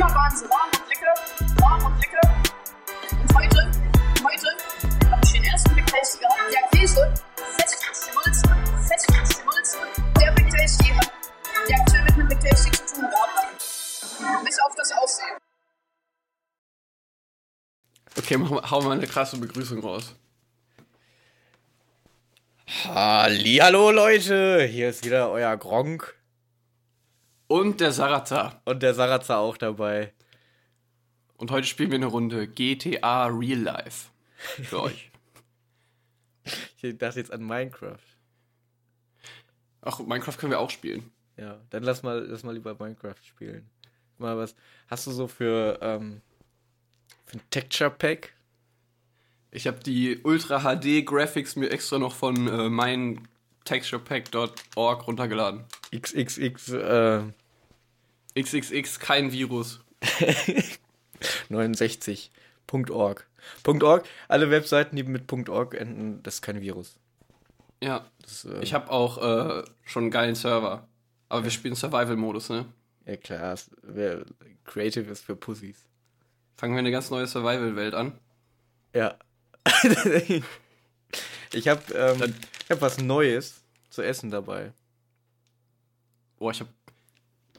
Immer waren sie warm und lecker, warm und lecker. Und heute, heute habe ich den ersten Big Tasty gehabt. Der Käse, fett gemolzen, fett gemolzen. Der Big Tasty hat, der mit einem Big Tasty zu tun gehabt. Bis auf das Aussehen. Okay, mach mal, hau mal eine krasse Begrüßung raus. Hallo Leute, hier ist wieder euer Gronk Und der Sarazar. und der Sarazar auch dabei. Und heute spielen wir eine Runde GTA Real Life. Für euch. Ich dachte jetzt an Minecraft. Ach, Minecraft können wir auch spielen. Ja, dann lass mal, lass mal lieber Minecraft spielen. Mal was. Hast du so für, ähm, für ein Texture Pack? Ich habe die Ultra HD Graphics mir extra noch von äh, mein texturepack.org runtergeladen. XXX äh, XXX, kein Virus. 69.org. .org, alle Webseiten, die mit .org enden, das ist kein Virus. Ja, Das, äh, ich habe auch äh, schon einen geilen Server. Aber wir spielen Survival-Modus, ne? ja klar, Creative ist für Pussys. Fangen wir eine ganz neue Survival-Welt an. Ja. ich habe ähm, ich hab was Neues zu essen dabei. Boah, ich hab.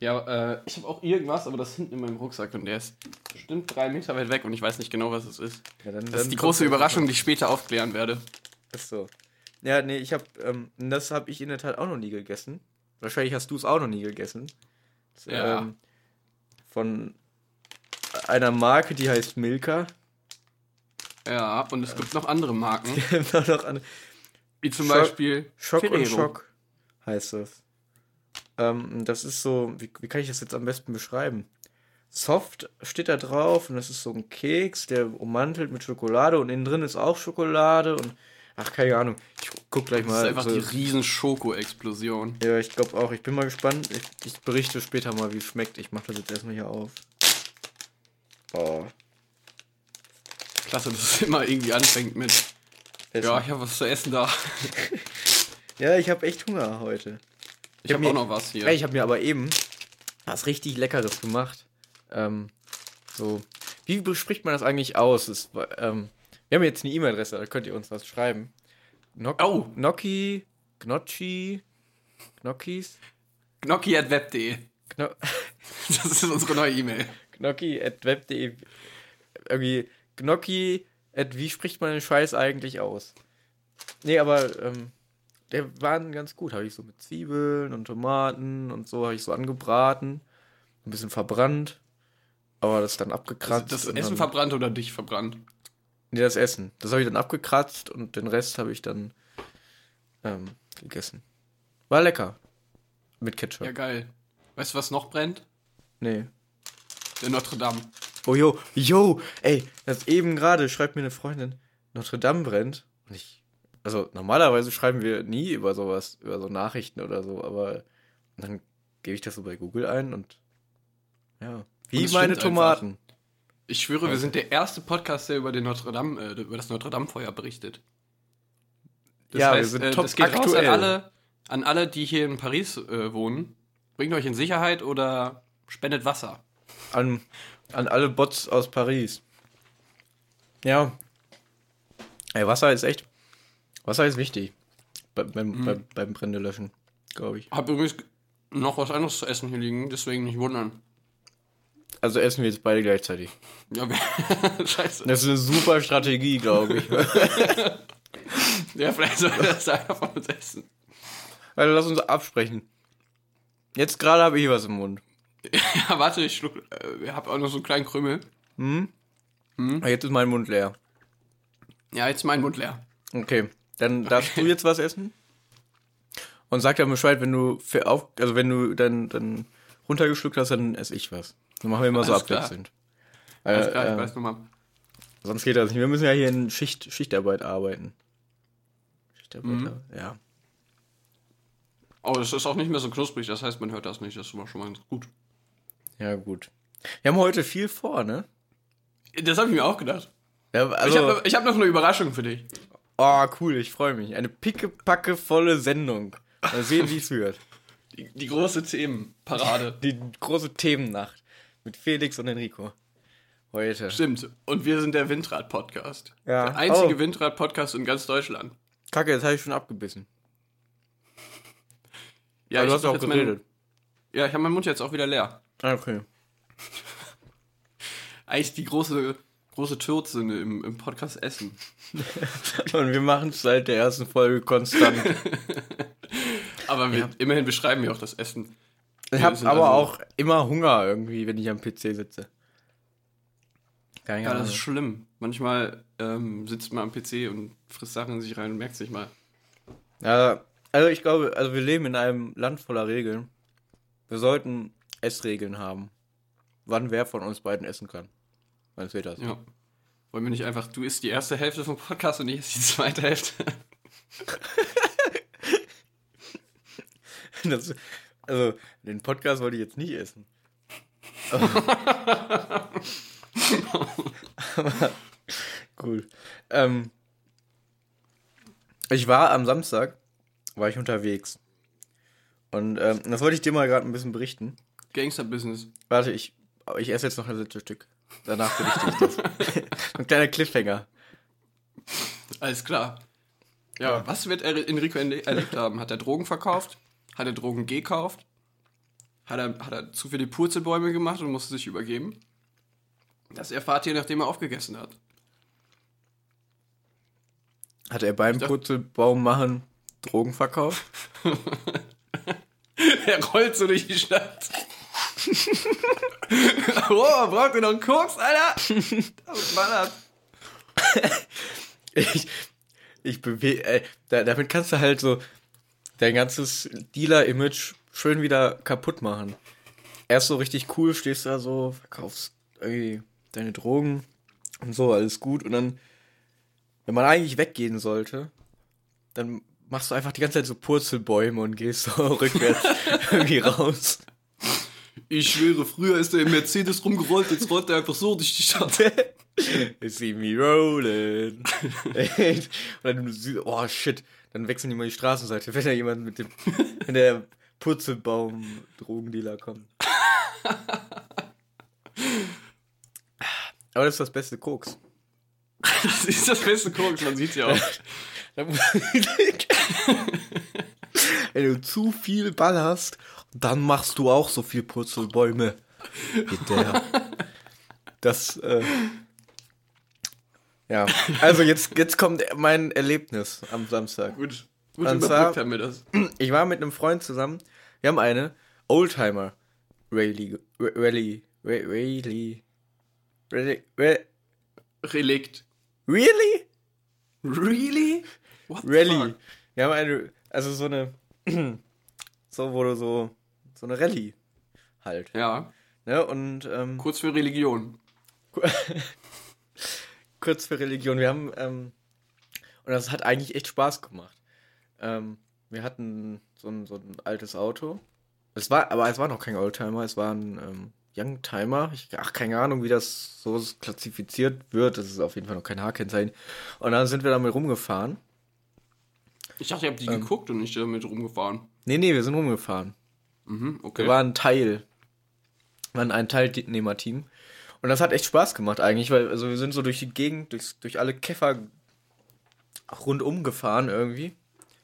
Ja, äh, ich habe auch irgendwas, aber das ist hinten in meinem Rucksack und der ist bestimmt drei Meter weit weg und ich weiß nicht genau, was es ist. Ja, dann, Das ist die große Überraschung, die ich später aufklären werde. Ist so. Ja, nee, ich habe, ähm, das habe ich in der Tat auch noch nie gegessen. Wahrscheinlich hast du es auch noch nie gegessen. Das, Ja. Ähm, von einer Marke, die heißt Milka. Ja, und es gibt noch andere Marken, Noch noch an- wie zum Schock- Beispiel Schock und Ferrero. Schock heißt das. Ähm, das ist so, wie, wie kann ich das jetzt am besten beschreiben? Soft steht da drauf und das ist so ein Keks, der ummantelt mit Schokolade und innen drin ist auch Schokolade und ach, keine Ahnung. Ich guck gleich Das mal. ist einfach so- die riesen Schoko-Explosion. Ja, ich glaube auch. Ich bin mal gespannt. Ich, ich berichte später mal, wie es schmeckt. Ich mache das jetzt erstmal hier auf. Oh. Klasse, dass es immer irgendwie anfängt mit, Essen. ja, ich habe was zu essen da. ja, ich habe echt Hunger heute. Ich hab habe mir- auch noch was hier. Ich habe mir aber eben was richtig Leckeres gemacht. Ähm, so. Wie bespricht man das eigentlich aus? Es, ähm, wir haben jetzt eine E-Mail-Adresse, da könnt ihr uns was schreiben. Gnoc Oh. Gnocchi, Gnocchi, Gnocchis, Gnocchi.web.de. Gno Das ist unsere neue E-Mail. Gnocchi at web.de. Irgendwie Gnocchi at wie spricht man den Scheiß eigentlich aus? Nee, aber ähm, der waren ganz gut. Habe ich so mit Zwiebeln und Tomaten und so habe ich so angebraten. Ein bisschen verbrannt. Aber das dann abgekratzt. Das und Essen verbrannt oder dich verbrannt? Nee, das Essen. Das habe ich dann abgekratzt und den Rest habe ich dann ähm, gegessen. War lecker. Mit Ketchup. Ja, geil. Weißt du, was noch brennt? Nee. Der Notre Dame. Oh, yo, yo, ey, das eben gerade schreibt mir eine Freundin, Notre Dame brennt. Und ich, also normalerweise schreiben wir nie über sowas, über so Nachrichten oder so, aber dann gebe ich das so bei Google ein und ja, wie es meine Tomaten. Ich schwöre, wir sind der erste Podcast, der über den Notre Dame, äh, über das Notre Dame Feuer berichtet. Das Ja, wir heißt, sind äh, top das geht raus aktuell. an alle, an alle, die hier in Paris äh, wohnen. Bringt euch in Sicherheit oder spendet Wasser. An, an alle Bots aus Paris. Ja. Ey, Wasser ist echt, Wasser ist wichtig. Bei, beim, Mhm. beim, beim Brände löschen, glaube ich. Hab übrigens noch was anderes zu essen hier liegen, deswegen nicht wundern. Also essen wir jetzt beide gleichzeitig. Ja, scheiße. Das ist eine super Strategie, glaube ich. Ja, vielleicht soll das einer von uns essen. Also lass uns absprechen. Jetzt gerade habe ich was im Mund. Ja, warte, ich schluck, äh, ich hab auch noch so einen kleinen Krümel. Ah, Jetzt ist mein Mund leer. Ja, jetzt ist mein Mund leer. Okay, dann darfst du jetzt was essen. Und sag dann Bescheid, wenn du für auf, also wenn du dann, dann runtergeschluckt hast, dann esse ich was. Dann machen wir immer so abwechselnd. Alles Äh, klar, ich äh, weiß nochmal. sonst geht das nicht. Wir müssen ja hier in Schicht, Schichtarbeit arbeiten. Schichtarbeit, Mhm. ja. Oh, das ist auch nicht mehr so knusprig, das heißt, man hört das nicht. Das ist schon mal ganz gut. Ja, gut. Wir haben heute viel vor, ne? Das habe ich mir auch gedacht. Ja, ich also, habe ich hab noch eine Überraschung für dich. Oh, cool, ich freue mich. Eine pickepacke volle Sendung. Mal sehen, wie es wird. Die, die große Themenparade. Die große Themennacht. Mit Felix und Enrico. Heute. Stimmt. Und wir sind der Windrad-Podcast. Ja. Der einzige Oh. Windrad-Podcast in ganz Deutschland. Kacke, jetzt habe ich schon abgebissen. Ja, du hast auch jetzt meinen- geredet. Ja, ich habe meinen Mund jetzt auch wieder leer. Ah, okay. Eigentlich die große, große Türzene im, im Podcast Essen. Und wir machen es seit der ersten Folge konstant. Aber wir, immerhin beschreiben wir auch das Essen. Ich habe aber also- auch immer Hunger irgendwie, wenn ich am PC sitze. Keine Ja, das ist schlimm. Manchmal ähm, sitzt man am PC und frisst Sachen in sich rein und merkt es nicht mal. Ja, also ich glaube, also wir leben in einem Land voller Regeln. Wir sollten Essregeln haben. Wann wer von uns beiden essen kann. Wird das? Ja. Wollen wir nicht einfach, du isst die erste Hälfte vom Podcast und ich esse die zweite Hälfte? Das, also, den Podcast wollte ich jetzt nicht essen. Aber, cool. Ähm, ich war am Samstag, war ich unterwegs. Und ähm, das wollte ich dir mal gerade ein bisschen berichten. Gangster-Business. Warte, ich, ich esse jetzt noch ein letztes Stück. Danach berichte ich das. ein kleiner Cliffhanger. Alles klar. Ja, was wird Enrico erle- erlebt haben? Hat er Drogen verkauft? Hat er Drogen gekauft? Hat er, hat er zu viele Purzelbäume gemacht und musste sich übergeben? Das erfahrt ihr, nachdem er aufgegessen hat. Hat er beim Purzelbaum machen Drogen verkauft? Er rollt so durch die Stadt. oh, braucht ihr noch einen Koks, Alter? Ballert. Ich, ich bewege, äh, da, damit kannst du halt so dein ganzes Dealer-Image schön wieder kaputt machen. Erst so richtig cool, stehst da so, verkaufst irgendwie deine Drogen und so, alles gut. Und dann, wenn man eigentlich weggehen sollte, dann machst du einfach die ganze Zeit so Purzelbäume und gehst so rückwärts irgendwie raus. Ich schwöre, früher ist er im Mercedes rumgerollt, jetzt rollt er einfach so durch die Stadt. See me rolling. und dann oh shit, dann wechseln die mal die Straßenseite, wenn da jemand mit dem, wenn der Purzelbaum-Drogendealer kommt. Aber das ist das beste Koks. Das ist das beste Koks, man sieht's ja auch. Wenn du zu viel ballerst, dann machst du auch so viel Purzelbäume. Bitte. Das, äh, ja. Also jetzt, jetzt kommt mein Erlebnis am Samstag. Gut, gut Und zwar- haben wir das. Ich war mit einem Freund zusammen. Wir haben eine Oldtimer Rallye, Rallye, Rallye, Rallye, Rallye, Relikt. Really? Really? What fuck? Wir haben eine, also so eine, so wurde so, so eine Rallye halt. Ja, Ne? Und ähm, kurz für Religion. kurz für Religion. Wir haben, ähm, und das hat eigentlich echt Spaß gemacht. Ähm, wir hatten so ein, so ein altes Auto. Es war, aber es war noch kein Oldtimer, es war ein ähm, Youngtimer. Ich, ach, keine Ahnung, wie das so klassifiziert wird. Das ist auf jeden Fall noch kein H-Kennzeichen. Und dann sind wir damit rumgefahren. Ich dachte, ihr habt die Ähm. geguckt und nicht damit rumgefahren. Nee, nee, wir sind rumgefahren. Mhm, okay. Wir waren Teil, waren ein Teilnehmerteam. Und das hat echt Spaß gemacht eigentlich, weil also wir sind so durch die Gegend, durch, durch alle Käfer rundum gefahren irgendwie.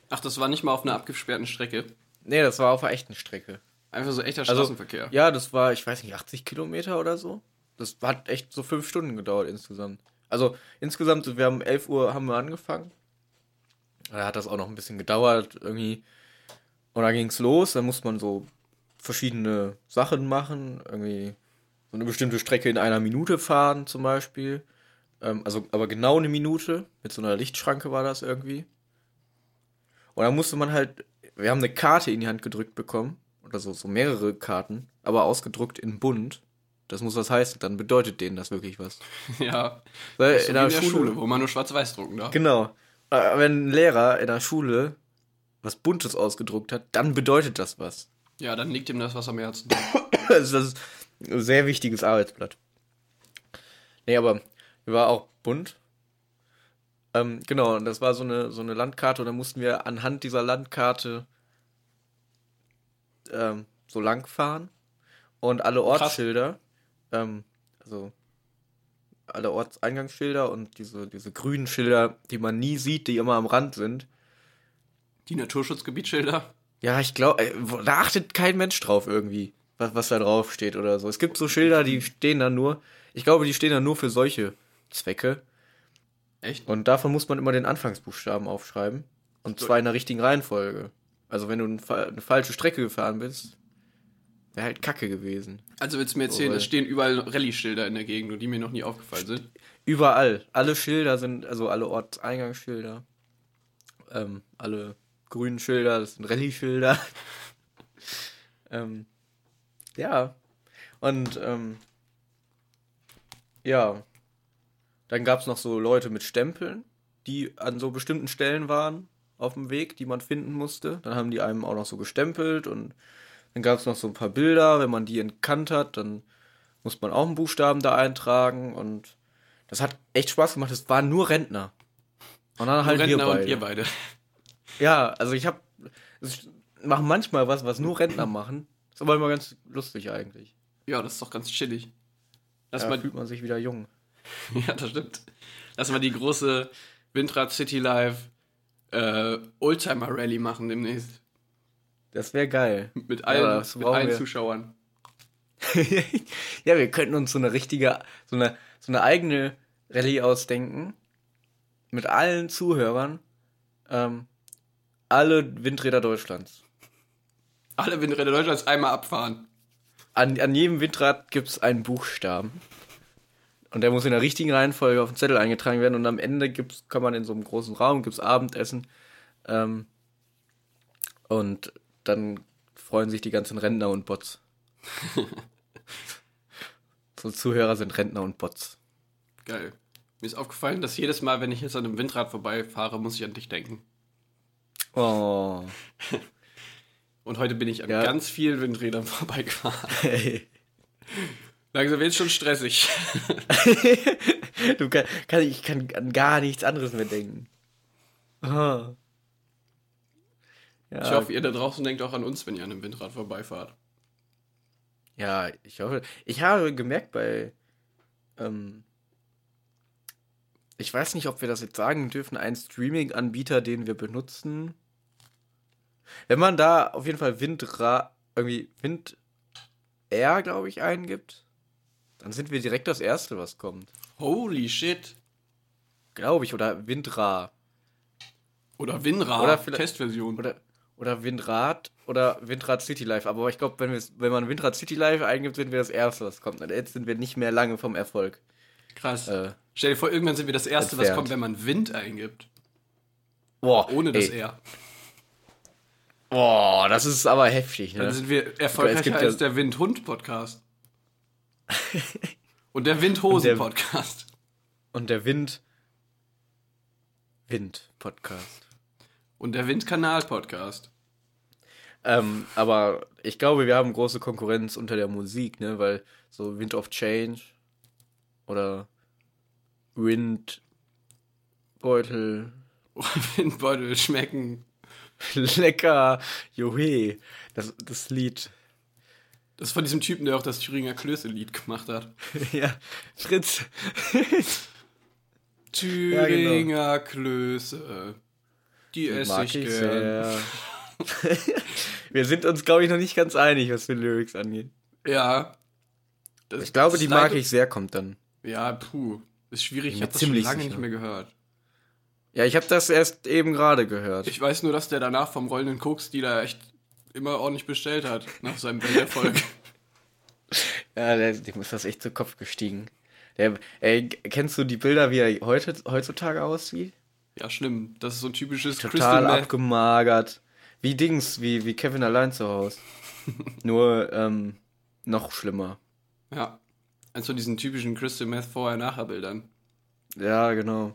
Ach, das war nicht mal auf einer abgesperrten Strecke. Nee, das war auf einer echten Strecke. Einfach so echter Also, Straßenverkehr. Ja, das war, ich weiß nicht, 80 Kilometer oder so. Das hat echt so fünf Stunden gedauert insgesamt. Also insgesamt, wir haben 11 Uhr haben wir angefangen. Da hat das auch noch ein bisschen gedauert irgendwie. Und dann ging's los. Dann musste man so verschiedene Sachen machen. Irgendwie so eine bestimmte Strecke in einer Minute fahren zum Beispiel. Ähm, also aber genau eine Minute. Mit so einer Lichtschranke war das irgendwie. Und dann musste man halt, wir haben eine Karte in die Hand gedrückt bekommen. Oder so, so mehrere Karten, aber ausgedruckt in bunt. Das muss was heißen, dann bedeutet denen das wirklich was. Ja. Weil So in der, in der Schule, Schule, wo man nur schwarz-weiß drucken darf. Genau. Äh, Wenn ein Lehrer in der Schule was Buntes ausgedruckt hat, dann bedeutet das was. Ja, dann liegt ihm das was am Herzen. Das ist ein sehr wichtiges Arbeitsblatt. Nee, aber war auch bunt. Ähm, genau, und das war so eine, so eine Landkarte und da mussten wir anhand dieser Landkarte ähm, so lang fahren und alle Ortsschilder Ähm, also alle Ortseingangsschilder und diese, diese grünen Schilder, die man nie sieht, die immer am Rand sind. Die Naturschutzgebietsschilder. Ja, ich glaube, da achtet kein Mensch drauf irgendwie, was, was da drauf steht oder so. Es gibt so Schilder, die stehen da nur. Ich glaube, die stehen da nur für solche Zwecke. Echt? Und davon muss man immer den Anfangsbuchstaben aufschreiben. Und zwar in der richtigen Reihenfolge. Also wenn du eine falsche Strecke gefahren bist, wäre halt Kacke gewesen. Also willst du mir erzählen, Oh, es stehen überall Rallye-Schilder in der Gegend und die mir noch nie aufgefallen sind? Überall. Alle Schilder sind, also alle Ortseingangsschilder. Ähm, alle grünen Schilder, das sind Rallye-Schilder. ähm, ja. Und, ähm, ja. Dann gab es noch so Leute mit Stempeln, die an so bestimmten Stellen waren auf dem Weg, die man finden musste. Dann haben die einem auch noch so gestempelt und dann gab es noch so ein paar Bilder. Wenn man die entkannt hat, dann muss man auch einen Buchstaben da eintragen und das hat echt Spaß gemacht. Es waren nur Rentner. Und dann halt wir Rentner beide. und ihr beide. Ja, also ich habe machen manchmal was, was nur Rentner machen. Ist aber immer ganz lustig eigentlich. Ja, das ist doch ganz chillig. Lass Da mal, fühlt man sich wieder jung. ja, das stimmt. Lass mal die große Windrad City Live äh, Oldtimer Rally machen demnächst. Das wäre geil. Mit allen, das mit allen wir. Zuschauern. ja, wir könnten uns so eine richtige, so eine, so eine eigene Rallye ausdenken. Mit allen Zuhörern. Ähm, alle Windräder Deutschlands. Alle Windräder Deutschlands einmal abfahren. An, an jedem Windrad gibt es einen Buchstaben. Und der muss in der richtigen Reihenfolge auf den Zettel eingetragen werden. Und am Ende gibt's, kann man in so einem großen Raum, gibt's Abendessen. Ähm, und dann freuen sich die ganzen Rentner und Bots. so Zuhörer sind Rentner und Bots. Geil. Mir ist aufgefallen, dass jedes Mal, wenn ich jetzt an einem Windrad vorbeifahre, muss ich an dich denken. Oh. Und heute bin ich an Ja. ganz vielen Windrädern vorbeigefahren. Hey. Langsam wird es schon stressig. du kann, kann, ich kann an gar nichts anderes mehr denken. Ah. Ja, Ich hoffe, ihr da draußen denkt auch an uns, wenn ihr an einem Windrad vorbeifahrt. Ja, ich hoffe. Ich habe gemerkt bei. Ähm, ich weiß nicht, ob wir das jetzt sagen dürfen, ein Streaming-Anbieter, den wir benutzen. Wenn man da auf jeden Fall Windra irgendwie Wind R, glaube ich, eingibt, dann sind wir direkt das Erste, was kommt. Holy shit. Glaube ich, oder Windra. Oder Winrad, Oder Testversion. Oder, oder Windrad oder Windrad City Life. Aber ich glaube, wenn, wenn man Windrad City Life eingibt, sind wir das Erste, was kommt. Und jetzt sind wir nicht mehr lange vom Erfolg. Krass. Äh, Stell dir vor, irgendwann sind wir das Erste, was entfernt. kommt, wenn man Wind eingibt. boah, Ohne das ey. R. Boah, das ist aber heftig, Dann ne? sind wir Es erfolgreicher gibt als ja- der Wind-Hund-Podcast. Und der Windhosen-Podcast. Und der Wind. Wind-Podcast. Und der Windkanal-Podcast. Ähm, aber ich glaube, wir haben große Konkurrenz unter der Musik, ne? Weil so Wind of Change oder Windbeutel, Windbeutel schmecken. lecker, johe, das, das Lied. Das ist von diesem Typen, der auch das Thüringer Klöße-Lied gemacht hat. ja, Fritz. Thüringer Klöße. Die esse Mag ich ich gern. wir sind uns, glaube ich, noch nicht ganz einig, was für Lyrics angeht. Ja. Das, Ich glaube, die mag ich sehr, kommt dann. Ja, puh. Ist schwierig. Ich mir habe das schon lange sicher. nicht mehr gehört. Ja, ich habe das erst eben gerade gehört. Ich weiß nur, dass der danach vom rollenden Koks-Dealer echt immer ordentlich bestellt hat. Nach seinem Welterfolg. Ja, der, dem ist das echt zu Kopf gestiegen. Der, ey, kennst du die Bilder, wie er heute, heutzutage aussieht? ja, schlimm. Das ist so ein typisches Total Meth. abgemagert. Wie Dings, wie, wie Kevin allein zu Hause. Nur ähm, noch schlimmer. Ja. Von diesen typischen Crystal Meth Vorher-Nachher-Bildern. Ja, genau.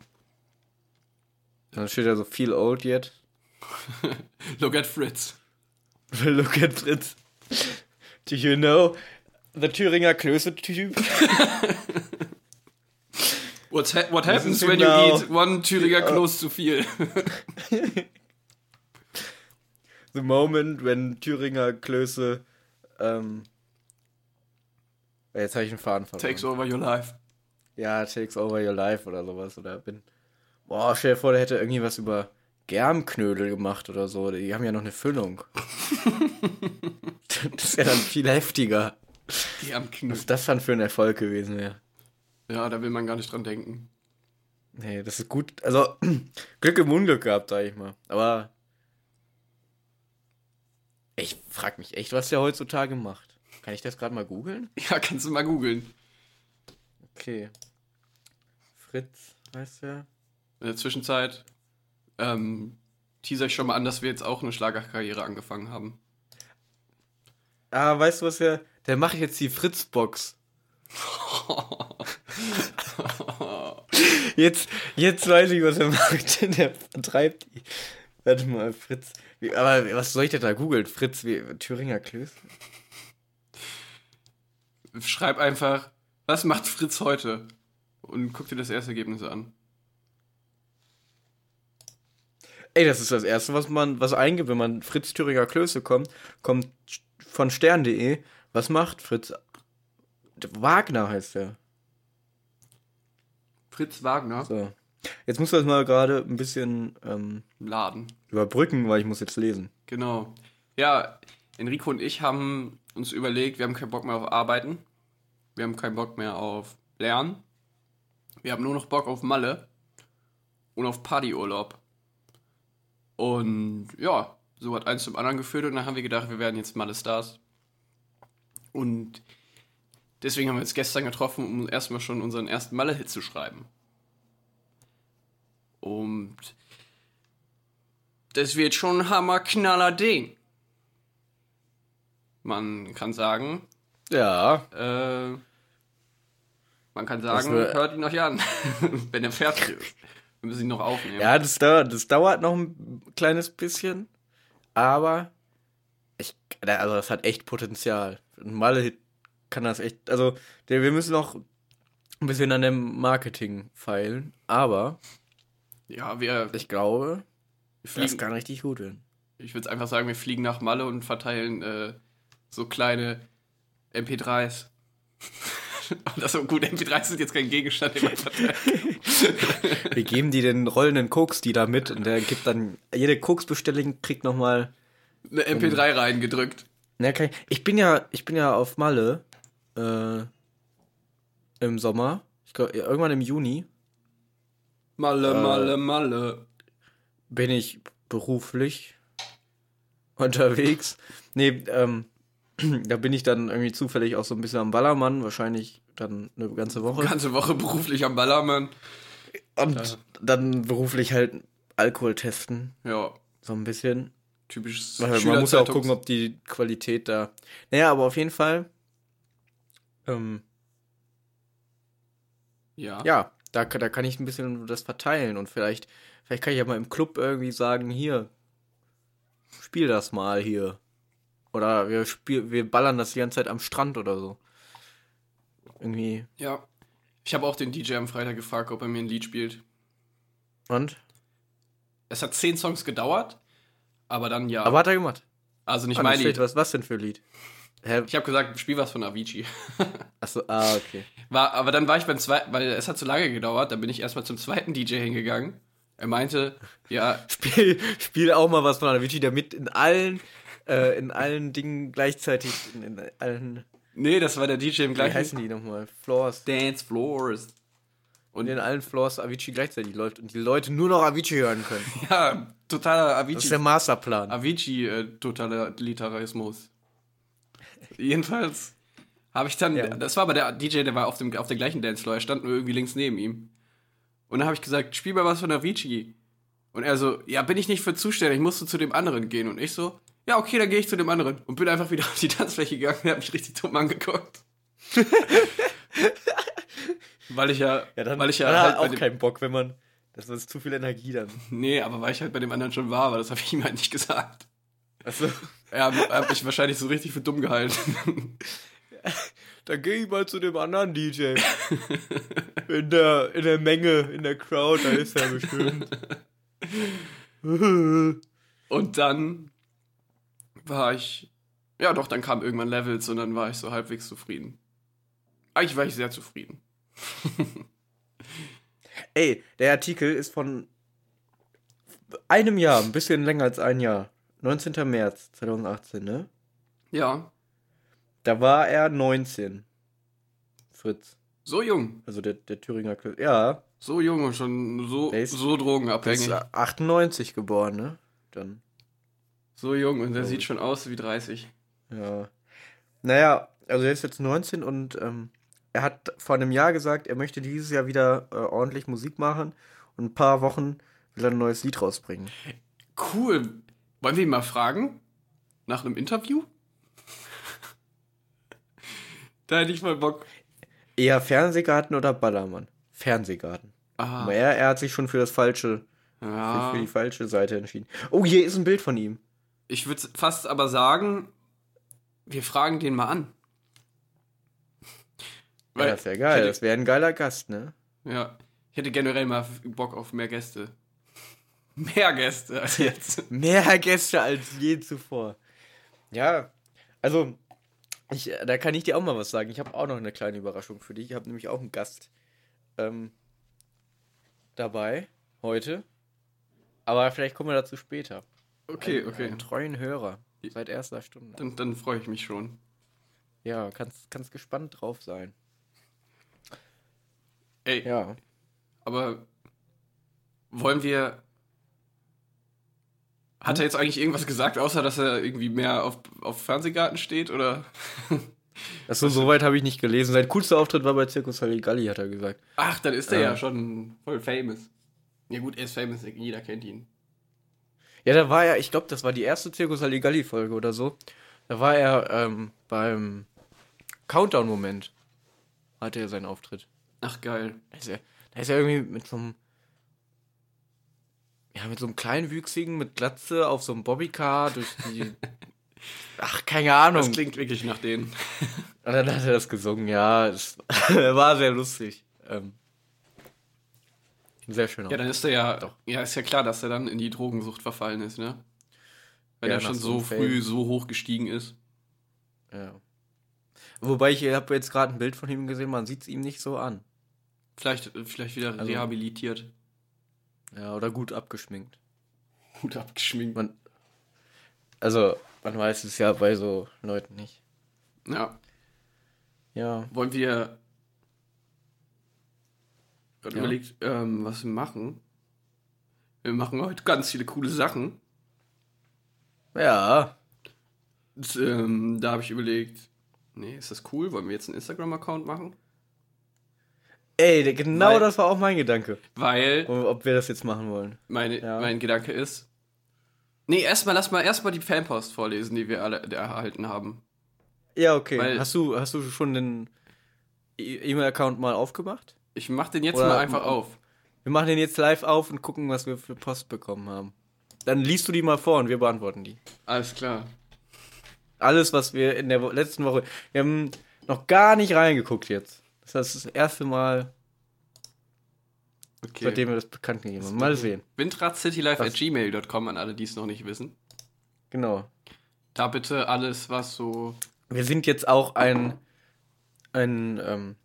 Dann steht da so feel old yet. Look at Fritz. Look at Fritz. Do you know the Thüringer Klöße-Typ? What's ha what happens when you eat one Thüringer Kloß zu viel? The moment when Thüringer Klöße ähm, Jetzt habe ich einen Faden verloren. Takes over your life. Ja, Takes Over Your Life oder sowas. Oder bin. Boah, stell dir vor, der hätte irgendwie was über Germknödel gemacht oder so. Die haben ja noch eine Füllung. das ist ja dann viel heftiger. Knie. Was das dann für ein Erfolg gewesen wäre. Ja, da will man gar nicht dran denken. Nee, das ist gut. Also, Glück im Unglück gehabt, sag ich mal. Aber. Ich frag mich echt, was der heutzutage macht. Kann ich das gerade mal googeln? Ja, kannst du mal googeln. Okay. Fritz heißt der. In der Zwischenzeit ähm, teaser ich schon mal an, dass wir jetzt auch eine Schlagerkarriere angefangen haben. Ah, weißt du was der? Der macht jetzt die Fritz-Box. Jetzt, jetzt weiß ich, was er macht. Der vertreibt die. Warte mal, Fritz. Wie, aber was soll ich denn da googeln? Fritz, wie, Thüringer Klöß? Schreib einfach, was macht Fritz heute? Und guck dir das erste Ergebnis an. Ey, das ist das Erste, was man was eingibt, wenn man Fritz Thüringer Klöße kommt, kommt von stern.de. Was macht Fritz? Wagner heißt der. Fritz Wagner So. Jetzt musst du das mal gerade ein bisschen ähm, Laden. überbrücken, weil ich muss jetzt lesen. Genau. Ja, Enrico und ich haben uns überlegt, wir haben keinen Bock mehr auf Arbeiten. Wir haben keinen Bock mehr auf Lernen. Wir haben nur noch Bock auf Malle und auf Partyurlaub. Und ja, so hat eins zum anderen geführt und dann haben wir gedacht, wir werden jetzt Malle-Stars. Und deswegen haben wir uns gestern getroffen, um erstmal schon unseren ersten Malle-Hit zu schreiben. Und das wird schon ein hammerknaller Ding. Man kann sagen, Ja. äh, man kann sagen, hört ihn euch an, wenn er fertig ist. Wir müssen ihn noch aufnehmen. Ja, das dauert, das dauert noch ein kleines bisschen, aber ich, also das hat echt Potenzial. Ein Malle kann das echt, also der, wir müssen noch ein bisschen an dem Marketing feilen, aber ja wir, ich glaube, das kann richtig gut werden. ich würde einfach sagen, wir fliegen nach Malle und verteilen äh, so kleine MP3s. Und das so gut, MP3s sind jetzt kein Gegenstand, den man verteilt. Wir geben die den rollenden Koks, die da mit und der gibt dann, jede Koksbestellung kriegt nochmal Eine MP3 reingedrückt. Na, kann ich, ich bin ja, ich bin ja auf Malle äh, im Sommer. Ich glaube, irgendwann im Juni Malle, Äh. Malle, Malle. bin ich beruflich unterwegs. Nee, ähm, da bin ich dann irgendwie zufällig auch so ein bisschen am Ballermann, wahrscheinlich dann eine ganze Woche. Ganze Woche beruflich am Ballermann. Und dann beruflich halt Alkohol testen, Ja, so ein bisschen. typisches Weil man muss ja auch gucken, ob die Qualität da. Naja, aber auf jeden Fall. Ähm, Ja. ja, da, da kann ich ein bisschen das verteilen und vielleicht, vielleicht kann ich ja mal im Club irgendwie sagen, hier, spiel das mal hier. Oder wir spiel, wir ballern das die ganze Zeit am Strand oder so. Irgendwie. Ja. Ich habe auch den DJ am Freitag gefragt, ob er mir ein Lied spielt. Und? Es hat zehn Songs gedauert, aber dann ja. Aber hat er gemacht. also nicht Ah, mein Lied. was, was denn für ein Lied? Hä? Ich habe gesagt, spiel was von Avicii. Achso, ah, okay. War, aber dann war ich beim zweiten, weil es hat zu lange gedauert, dann bin ich erstmal zum zweiten DJ hingegangen. Er meinte, ja, Spiel, spiel auch mal was von Avicii, damit in allen, äh, in allen Dingen gleichzeitig, in, in allen, nee, das war der DJ im wie gleichen heißen die nochmal? Floors. Dance Floors. Und in allen Floors Avicii gleichzeitig läuft und die Leute nur noch Avicii hören können. Ja, totaler Das ist der Avicii. Masterplan. Avicii äh, Totalitarismus. Jedenfalls habe ich dann, Ja. das war aber der DJ, der war auf, dem, auf der gleichen Dancefloor, er stand nur irgendwie links neben ihm. Und dann habe ich gesagt, spiel mal was von Avicii. Und er so, ja, bin ich nicht für zuständig, musst du zu dem anderen gehen. Und ich so, ja, okay, dann gehe ich zu dem anderen. Und bin einfach wieder auf die Tanzfläche gegangen und hat mich richtig dumm angeguckt. weil ich ja, weil ich ja hat halt auch dem, keinen Bock, wenn man, das ist zu viel Energie dann. Nee, aber weil ich halt bei dem anderen schon war, aber das habe ich ihm halt nicht gesagt. Also, Er hat mich wahrscheinlich so richtig für dumm gehalten. dann geh ich mal zu dem anderen DJ. In der, in der Menge, in der Crowd, da ist er bestimmt. Und dann war ich, ja doch, dann kam irgendwann Levels und dann war ich so halbwegs zufrieden. Eigentlich war ich sehr zufrieden. Ey, der Artikel ist von einem Jahr, ein bisschen länger als ein Jahr. 19. März 2018, ne? Ja, Da war er 19. Fritz. so jung. Also der, der Thüringer Kl Ja, So jung und schon so, so drogenabhängig. ist 98 geboren, ne? Dann. So jung und der sieht schon aus wie 30. Ja. Naja, also er ist jetzt 19 und ähm, er hat vor einem Jahr gesagt, er möchte dieses Jahr wieder äh, ordentlich Musik machen und ein paar Wochen will er ein neues Lied rausbringen. Cool. Wollen wir ihn mal fragen? Nach einem Interview? da hätte ich mal Bock. Eher Fernsehgarten oder Ballermann? Fernsehgarten. Ah, Aber er, er hat sich schon für das falsche, ja. für die falsche Seite entschieden. Oh, hier ist ein Bild von ihm. Ich würde fast aber sagen, wir fragen den mal an. Ja, das wäre geil. Ich Das wäre ein geiler Gast, ne? hätte, ja, ich hätte generell mal Bock auf mehr Gäste. Mehr Gäste als jetzt. Mehr Gäste als je zuvor. Ja, also, ich, da kann ich dir auch mal was sagen. Ich habe auch noch eine kleine Überraschung für dich. Ich habe nämlich auch einen Gast ähm, dabei heute. Aber vielleicht kommen wir dazu später. Okay, Einen- okay. Einen treuen Hörer. Seit erster Stunde. Dann, dann freue ich mich schon. Ja, kannst, kannst gespannt drauf sein. Ey, Ja. aber wollen wir. Hat er jetzt eigentlich irgendwas gesagt, außer dass er irgendwie mehr auf, auf Fernsehgarten steht? Oder? Achso, soweit habe ich nicht gelesen. Sein coolster Auftritt war bei Circus Halligalli, hat er gesagt. Ach, dann ist er Ja. ja schon voll famous. Ja, gut, er ist famous, jeder kennt ihn. Ja, da war er, ich glaube, das war die erste Circus Halligalli-Folge oder so. Da war er ähm, beim Countdown-Moment. Hatte er seinen Auftritt. Ach, geil. Da ist er, da ist er irgendwie mit so einem. Ja, mit so einem kleinwüchsigen, mit Glatze auf so einem Bobbycar durch die. Ach, keine Ahnung. Das klingt wirklich nach denen. Und dann hat er das gesungen, ja. Es war sehr lustig. Ähm, sehr schön. Ja, dann ist er ja. Doch. Ja, ist ja klar, dass er dann in die Drogensucht verfallen ist, ne? Wenn Ja, er schon so einem früh Fame. so hoch gestiegen ist. Ja. Wobei ich habe jetzt gerade ein Bild von ihm gesehen, man sieht es ihm nicht so an. Vielleicht, vielleicht wieder Also- rehabilitiert. Ja, oder gut abgeschminkt. Gut abgeschminkt. Man, also, man weiß es ja bei so Leuten nicht. Ja. Ja. Wollen wir. Gerade Ja. überlegt, ähm, was wir machen. Wir machen heute ganz viele coole Sachen. Ja. Das, ähm, da habe ich überlegt, nee, ist das cool? Wollen wir jetzt einen Instagram-Account machen? Ey, genau Weil- das war auch mein Gedanke. Weil Ob wir das jetzt machen wollen. meine, Ja. mein Gedanke ist. Nee, erstmal lass mal erstmal die Fanpost vorlesen, die wir alle erhalten haben. Ja, okay. Weil- hast, du, hast du schon den E- E-Mail-Account mal aufgemacht? Ich mach den jetzt Oder- mal einfach auf. Wir machen den jetzt live auf und gucken, was wir für Post bekommen haben. Dann liest du die mal vor und wir beantworten die. Alles klar. Alles, was wir in der Wo letzten Woche. Wir haben noch gar nicht reingeguckt jetzt. Das ist das erste Mal, Okay. seitdem wir das bekannt gegeben haben. Mal sehen. Windradcitylife.gmail.com an alle, die es noch nicht wissen. Genau. Da bitte alles, was so. Wir sind jetzt auch ein, ein ähm,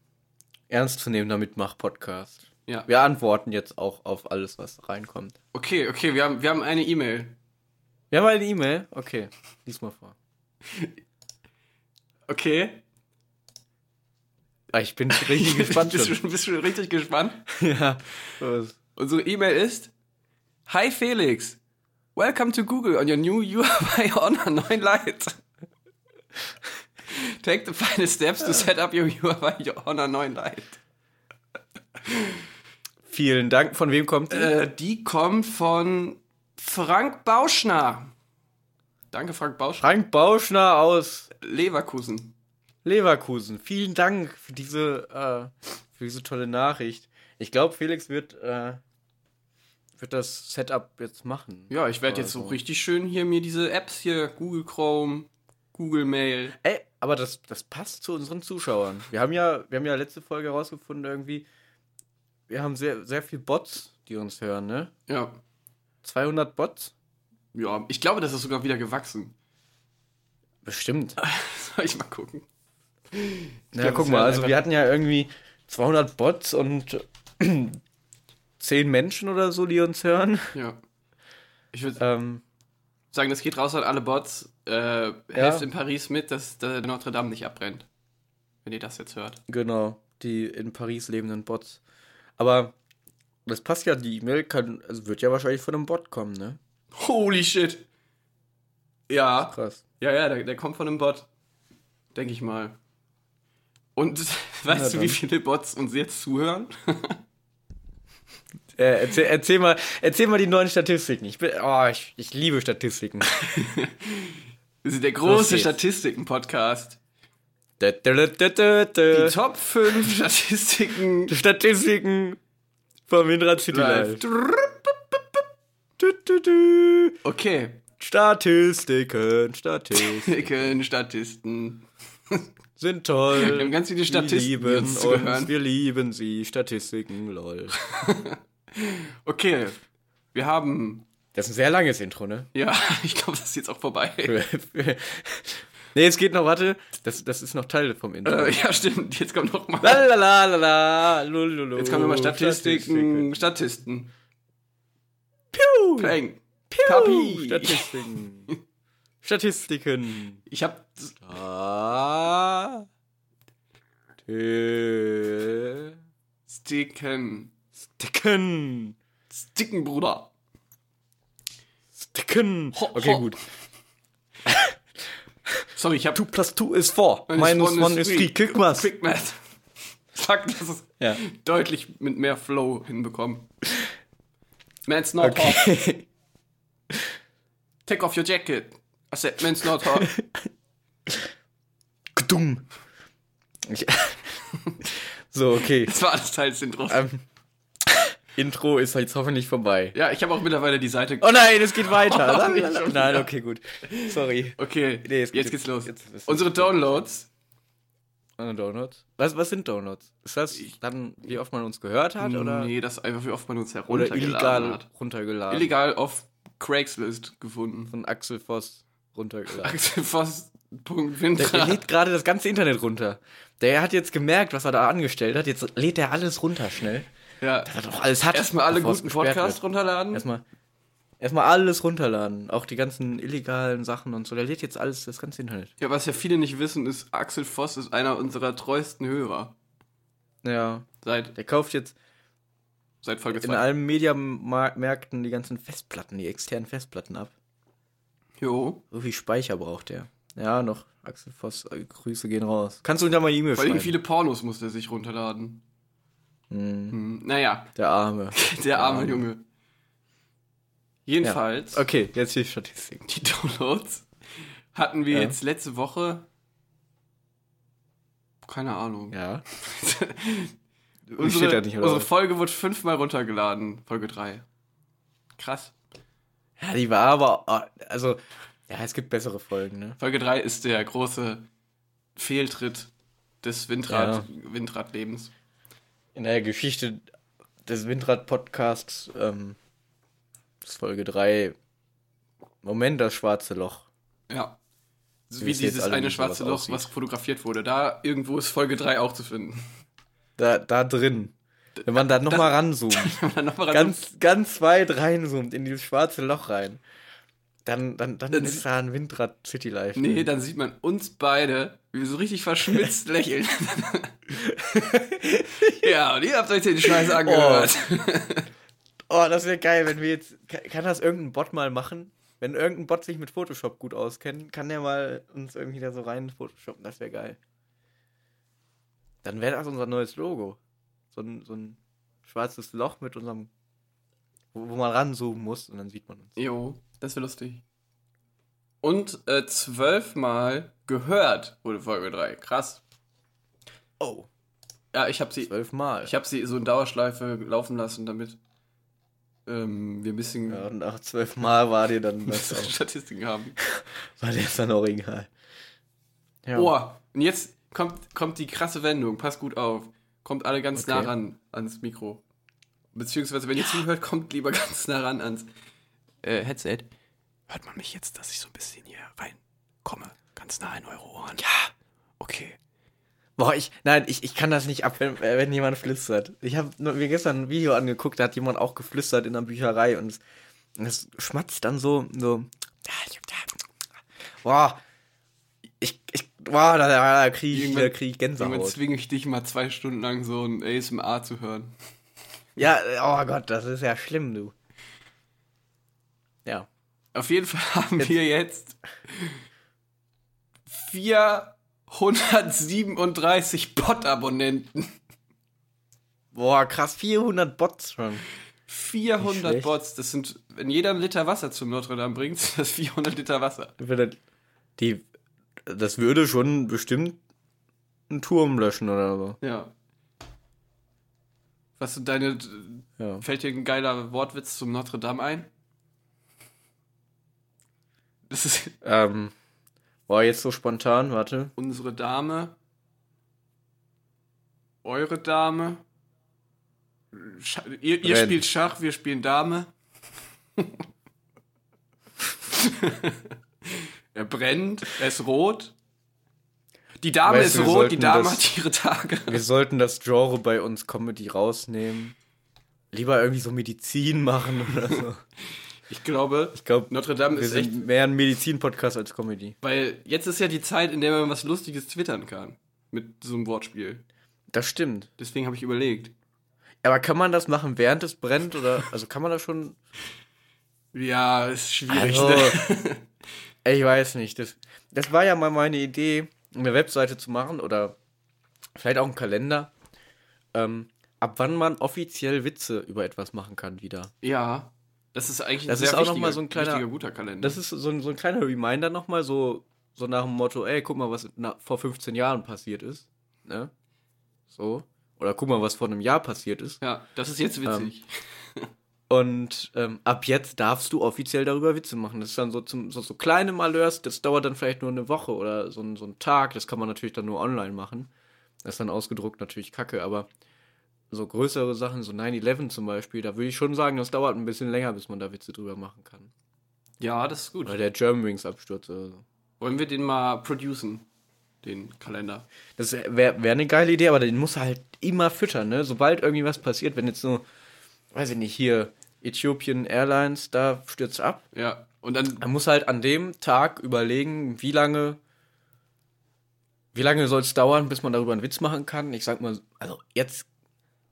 ernstzunehmender Mitmach-Podcast. Ja. Wir antworten jetzt auch auf alles, was reinkommt. Okay, okay, wir haben, wir haben eine E-Mail. Wir haben eine E-Mail. Okay, lies mal vor. Okay. Ah, ich bin richtig gespannt bist, schon. du, bist du richtig gespannt? ja. Was? Unsere E-Mail ist: Hi Felix, welcome to Google on your new UI Honor 9 Lite. Take the final steps to set up your UI Honor 9 Lite. Vielen Dank. Von wem kommt die? Äh, die kommt von Frank Bauschner. Danke, Frank Bauschner. Frank Bauschner aus Leverkusen. Leverkusen. Vielen Dank für diese, äh, für diese tolle Nachricht. Ich glaube, Felix wird, äh, wird das Setup jetzt machen. Ja, ich werde jetzt so Also. richtig schön hier mir diese Apps hier, Google Chrome, Google Mail. Ey, aber das, das passt zu unseren Zuschauern. Wir haben ja, wir haben ja letzte Folge herausgefunden, irgendwie, wir haben sehr, sehr viel Bots, die uns hören, ne? Ja. 200 Bots? Ja, ich glaube, das ist sogar wieder gewachsen. Bestimmt. Soll ich mal gucken? Ja, glaub, guck mal, also wir hatten ja irgendwie 200 Bots und 10 Menschen oder so, die uns hören. Ja. Ich würde Ähm, sagen, das geht raus an alle Bots. Äh, helft in Paris mit, dass der Notre Dame nicht abbrennt. Wenn ihr das jetzt hört. genau, die in Paris lebenden Bots. Aber das passt ja, die E-Mail kann, also wird ja wahrscheinlich von einem Bot kommen, ne? Holy shit. Ja. Krass. Ja, ja, der, der kommt von einem Bot. Denke ich mal. Und weißt du, wie viele Bots uns jetzt zuhören? Äh, erzähl, erzähl, mal, erzähl mal die neuen Statistiken. Ich, bin, oh, ich, ich liebe Statistiken. Wir sind der große. Statistiken-Podcast. Die. Top 5 Statistiken Statistiken vom Windrad City live. Dü. Okay. Statistiken, Statistiken Statistiken, Statisten. sind toll. Wir haben ganz viele Statisten, die wir lieben uns, wir lieben sie. Statistiken, lol. Okay. Wir haben. Das ist ein sehr langes Intro, ne? Ja, ich glaube, das ist jetzt auch vorbei. nee, es geht noch, warte. Das, das ist noch Teil vom Intro. Äh, ja, stimmt. Jetzt kommt noch mal. Lalalala, lululu. Jetzt kommen nochmal Statistiken, Statisten. Piu, Peng. piu, Papi. Statistiken. Statistiken. Ich hab. Ah. Sticken. Sticken. Bruder. Sticken. Ho, Okay, ho. gut. Sorry, ich hab. 2 plus 2 ist 4. Minus Minus 1 ist 3. Kick was. Quick Math. Fuck, das ist Ja. deutlich mit mehr Flow hinbekommen. Man's not hot. Okay. Take off your jacket. I said, man's not hot. Dumm. So, okay. Das war alles Teil des Intros. Ähm, Intro ist jetzt hoffentlich vorbei. Ja, ich habe auch mittlerweile die Seite. Oh nein, es geht weiter. Oh, nein, okay, gut. Sorry. Okay, Nee, geht jetzt geht's jetzt- los. jetzt Unsere Downloads. Äh, Donuts? Was, was sind Donuts? Ist das dann, wie oft man uns gehört hat? Oder, Nee, das ist einfach, wie oft man uns oder heruntergeladen illegal hat. runtergeladen? Illegal auf Craigslist gefunden. Von Axel Voss runtergeladen. Axel Voss. Punkt Der, der lädt gerade das ganze Internet runter. Der hat jetzt gemerkt, was er da angestellt hat. Jetzt lädt er alles runter schnell. Ja. Er doch alles hat. Erstmal alle guten Podcasts runterladen. Erstmal, erstmal alles runterladen. Auch die ganzen illegalen Sachen und so. Der lädt jetzt alles, das ganze Internet. Ja, was ja viele nicht wissen, ist, Axel Voss ist einer unserer treuesten Hörer. Ja. Seit, Der kauft jetzt seit Folge in 2. allen Mediamärkten die ganzen Festplatten, die externen Festplatten ab. Jo. So viel Speicher braucht der. Ja, noch. Axel Voss, äh, Grüße gehen raus. Kannst du uns ja mal E-Mail Vor allem schreiben? viele Pornos musste er sich runterladen. Hm, Hm, naja, der Arme. der arme Arme. Junge. Jedenfalls, Okay, jetzt die Statistik. die Downloads hatten wir Ja. jetzt letzte Woche. Keine Ahnung. Ja. unsere, nicht, unsere? Folge wurde fünfmal runtergeladen. Folge 3. Krass. Ja, die war aber. Also, ja, es gibt bessere Folgen, ne? Folge 3 ist der große Fehltritt des Windrad, Windradlebens. In der Geschichte des Windrad-Podcasts ähm, ist Folge 3 Moment das schwarze Loch. Ja. So Wie dieses eine schwarze Loch, aussieht. was fotografiert wurde. Da irgendwo ist Folge 3 auch zu finden. Da, da drin. Wenn man da nochmal ranzoomt, noch mal ganz, ganz weit reinzoomt in dieses schwarze Loch rein, dann, dann, dann Dann ist da ein Windrad City Life. Nee, drin. dann sieht man uns beide, so richtig verschmitzt lächeln. ja, und ihr habt euch den Scheiß angehört. Oh, das wäre geil, wenn wir jetzt. Kann, kann das irgendein Bot mal machen? Wenn irgendein Bot sich mit Photoshop gut auskennt, kann der mal uns irgendwie da so rein Photoshoppen. Das wäre geil. Dann wäre das unser neues Logo. So ein, so ein schwarzes Loch mit unserem. Wo, wo man ranzoomen muss und dann sieht man uns. Jo, das wäre lustig. Und äh, zwölfmal gehört wurde Folge 3. Krass. Oh. Ja, ich habe sie, Zwölfmal. ich hab sie so in Dauerschleife laufen lassen, damit ähm, wir ein bisschen ja, und nach zwölfmal war dir dann das auch, Statistiken haben. war dir dann auch egal. Ja. Oh, und jetzt kommt, kommt die krasse Wendung. Pass gut auf. Kommt alle ganz Okay. nah ran ans Mikro. Beziehungsweise, wenn ihr zuhört, kommt lieber ganz nah ran ans äh, Headset. Hört man mich jetzt, dass ich so ein bisschen hier reinkomme? Ganz nah in eure Ohren. Ja. Okay. Boah, ich, nein, ich, ich kann das nicht ab, wenn, äh, wenn jemand flüstert. Ich habe mir gestern ein Video angeguckt, da hat jemand auch geflüstert in der Bücherei und es, und es schmatzt dann so, so. Boah, ich, ich, boah, da, da, da kriege ich, Irgendwann- da krieg ich Irgendwann Gänsehaut. zwinge ich dich mal zwei Stunden lang so ein ASMR zu hören. Ja, äh, oh Gott, das ist ja schlimm, du. Ja. Auf jeden Fall haben wir jetzt 437 Bot-Abonnenten. Boah, krass, 400 Bots schon. 400 schlecht. Bots. Das sind, wenn jeder einen Liter Wasser zum Notre Dame bringt, sind das 400 Liter Wasser. Die, das würde schon bestimmt einen Turm löschen oder so. Ja. Was sind deine. Ja. Fällt dir ein geiler Wortwitz zum Notre Dame ein? Das ist Ähm, boah, jetzt so spontan, warte. unsere Dame. Eure Dame. Scha ihr ihr spielt Schach, wir spielen Dame. er brennt, er ist rot. Die Dame Weißt ist du, rot, die Dame das- hat ihre Tage. Wir sollten das Genre bei uns Comedy rausnehmen. Lieber irgendwie so Medizin machen oder so. Ich glaube, Ich glaube, Notre Dame ist echt mehr ein Medizin-Podcast als Comedy. Weil jetzt ist ja die Zeit, in der man was Lustiges twittern kann. Mit so einem Wortspiel. Das stimmt. Deswegen habe ich überlegt. Aber kann man das machen, während es brennt? Oder, also kann man das schon. Ja, ist schwierig. Also, Ne? ich weiß nicht. Das, das war ja mal meine Idee, eine Webseite zu machen oder vielleicht auch einen Kalender. Ähm, ab wann man offiziell Witze über etwas machen kann wieder. Ja, das ist eigentlich Das ein ist sehr auch noch mal so ein kleiner- guter Kalender. Das ist so ein, so ein kleiner Reminder nochmal, so, so nach dem Motto, ey, guck mal, was na, vor 15 Jahren passiert ist. Ne? So. Oder guck mal, was vor einem Jahr passiert ist. ja, das ist jetzt witzig. Und ähm, ab jetzt darfst du offiziell darüber Witze machen. Das ist dann so, zum, so, so kleine Malheurs, das dauert dann vielleicht nur eine Woche oder so, so ein Tag. Das kann man natürlich dann nur online machen. Das ist dann ausgedruckt natürlich kacke, aber so größere Sachen, so 9-11 zum Beispiel, da würde ich schon sagen, das dauert ein bisschen länger, bis man da Witze drüber machen kann. ja, das ist gut. Oder der Germanwings-Absturz oder so. Wollen wir den mal producen? Den Kalender. Das wäre wär eine geile Idee, aber den muss er halt immer füttern, ne? Sobald irgendwie was passiert, wenn jetzt so, weiß ich nicht, hier Ethiopian Airlines, da stürzt ab, Ja, und dann. Man muss halt an dem Tag überlegen, wie lange, wie lange soll es dauern, bis man darüber einen Witz machen kann. Ich sag mal, also jetzt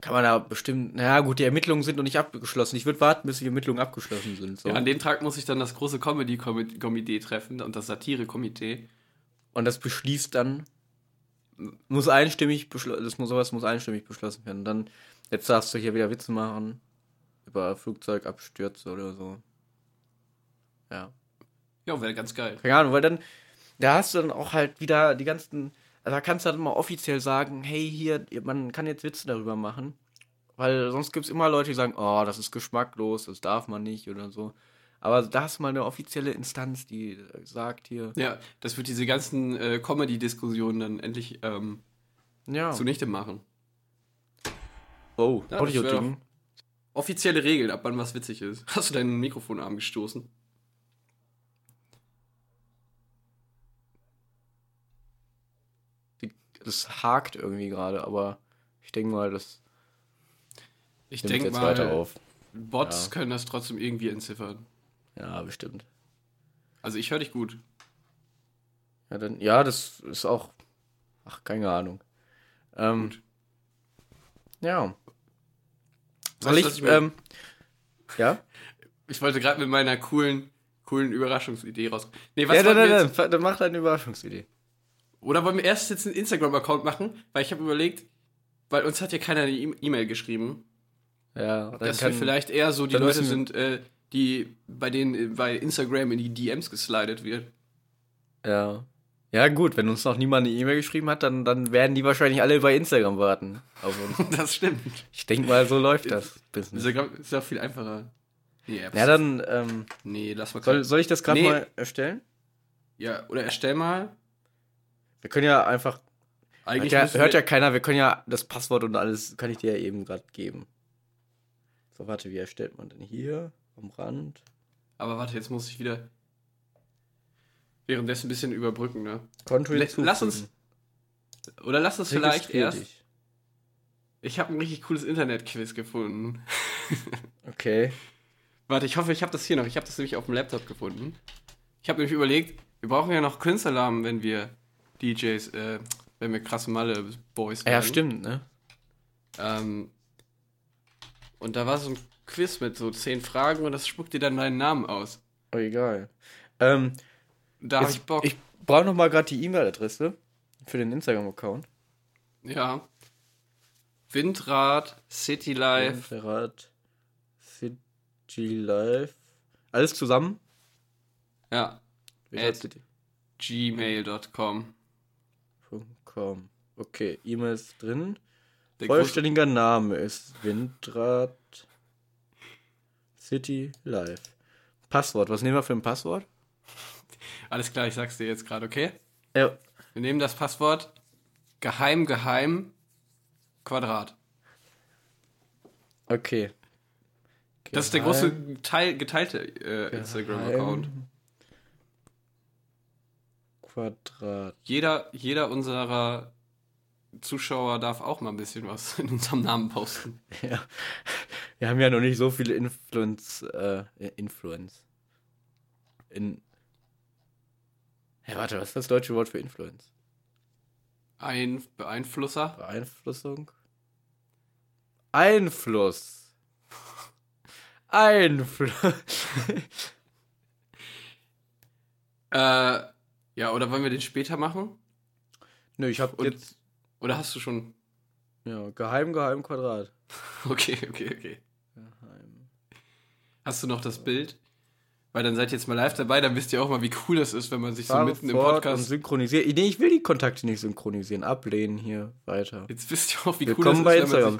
kann man da bestimmt, naja gut, die Ermittlungen sind noch nicht abgeschlossen. Ich würde warten, bis die Ermittlungen abgeschlossen sind. So. Ja, an dem Tag muss ich dann das große Comedy-Komitee treffen und das Satire-Komitee. Und das beschließt dann, muss einstimmig beschlossen, das muss sowas muss einstimmig beschlossen werden. Dann, jetzt darfst du hier wieder Witze machen über Flugzeugabstürze oder so. Ja. Ja, wäre ganz geil. Keine Ahnung, weil dann, da hast du dann auch halt wieder die ganzen, da kannst du dann mal offiziell sagen, hey, hier, man kann jetzt Witze darüber machen. Weil sonst gibt es immer Leute, die sagen, oh, das ist geschmacklos, das darf man nicht oder so. Aber da hast du mal eine offizielle Instanz, die sagt hier, Ja, das wird diese ganzen äh, Comedy-Diskussionen dann endlich ähm, ja, zunichte machen. oh, Ja, Audio-Ding. Offizielle Regeln, ab wann was witzig ist. Hast du deinen Mikrofonarm gestoßen? Das hakt irgendwie gerade, aber ich denke mal, das Ich denke mal, weiter auf. Bots Ja. können das trotzdem irgendwie entziffern. Ja, bestimmt. Also ich höre dich gut. Ja, dann, ja, das ist auch. Ach, keine Ahnung. Ähm, Gut. ja. Soll ich, ich ähm, ja? Ich wollte gerade mit meiner coolen, coolen Überraschungsidee raus. Nee, was ja, dann, jetzt? dann, dann mach deine Überraschungsidee. Oder wollen wir erst jetzt einen Instagram-Account machen? Weil ich habe überlegt, weil uns hat ja keiner eine E- E-Mail geschrieben, Ja, dann dass kann, wir vielleicht eher so die Leute sind, äh, die bei denen äh, bei Instagram in die DMs geslidet wird. Ja. Ja, gut, wenn uns noch niemand eine E-Mail geschrieben hat, dann, dann werden die wahrscheinlich alle bei Instagram warten. Auf uns. Das stimmt. ich denke mal, so läuft das Business. Instagram ist ja viel einfacher. Nee. Ja, dann, ähm, nee, lass mal soll, soll ich das gerade Nee. mal erstellen? Ja, oder erstell mal. Wir können ja einfach. Hört Eigentlich ja, müssen hört ja keiner, wir können ja das Passwort und alles, kann ich dir ja eben gerade geben. So, warte, wie erstellt man denn hier? Am Rand. Aber warte, jetzt muss ich wieder währenddessen ein bisschen überbrücken, ne? Konto lass uns- Oder lass es vielleicht erst. dich. Ich habe ein richtig cooles Internet-Quiz gefunden. Okay. Warte, ich hoffe, ich habe das hier noch. Ich habe das nämlich auf dem Laptop gefunden. Ich habe nämlich überlegt, wir brauchen ja noch Künstlernamen, wenn wir DJs, äh, wenn wir krasse Malle-Boys Ja, stimmt, ne? Ähm, und da war so ein Quiz mit so zehn Fragen und das spuckt dir dann deinen Namen aus. Oh, egal. Ähm, Da habe jetzt- ich Bock. ich brauche noch mal gerade die E-Mail-Adresse für den Instagram-Account. ja. Windrad, City Life, Rad City Life. Alles zusammen? ja, heißt die? gmail.com. .com. Okay, E-Mail ist drin. Der Vollständiger Name ist Windrad City Life. Passwort, was nehmen wir für ein Passwort? Alles klar, ich sag's dir jetzt gerade, okay? Ja. Wir nehmen das Passwort geheim, geheim, Quadrat. Okay. Das ist der Geheim, große Teil, geteilte äh, Instagram-Account. Quadrat. Jeder, jeder unserer Zuschauer darf auch mal ein bisschen was in unserem Namen posten. Ja. Wir haben ja noch nicht so viele Influence, äh, Influence. In. Ja, warte, was ist das deutsche Wort für Influence? Ein Beeinflusser. Beeinflussung? Einfluss. Einfluss. Äh, ja, oder wollen wir den später machen? Nö, ich hab Und- jetzt. Oder hast du schon. Ja, geheim, geheim, Quadrat. Okay, okay, okay. Geheim. Hast du noch das Bild? Weil dann seid ihr jetzt mal live dabei, dann wisst ihr auch mal, wie cool das ist, wenn man sich so Fahre mitten im und Podcast. synchronisieren. Nee, ich will die Kontakte nicht synchronisieren. Ablehnen hier weiter. Jetzt wisst ihr auch, wie cool Willkommen das bei ist. man Instagram.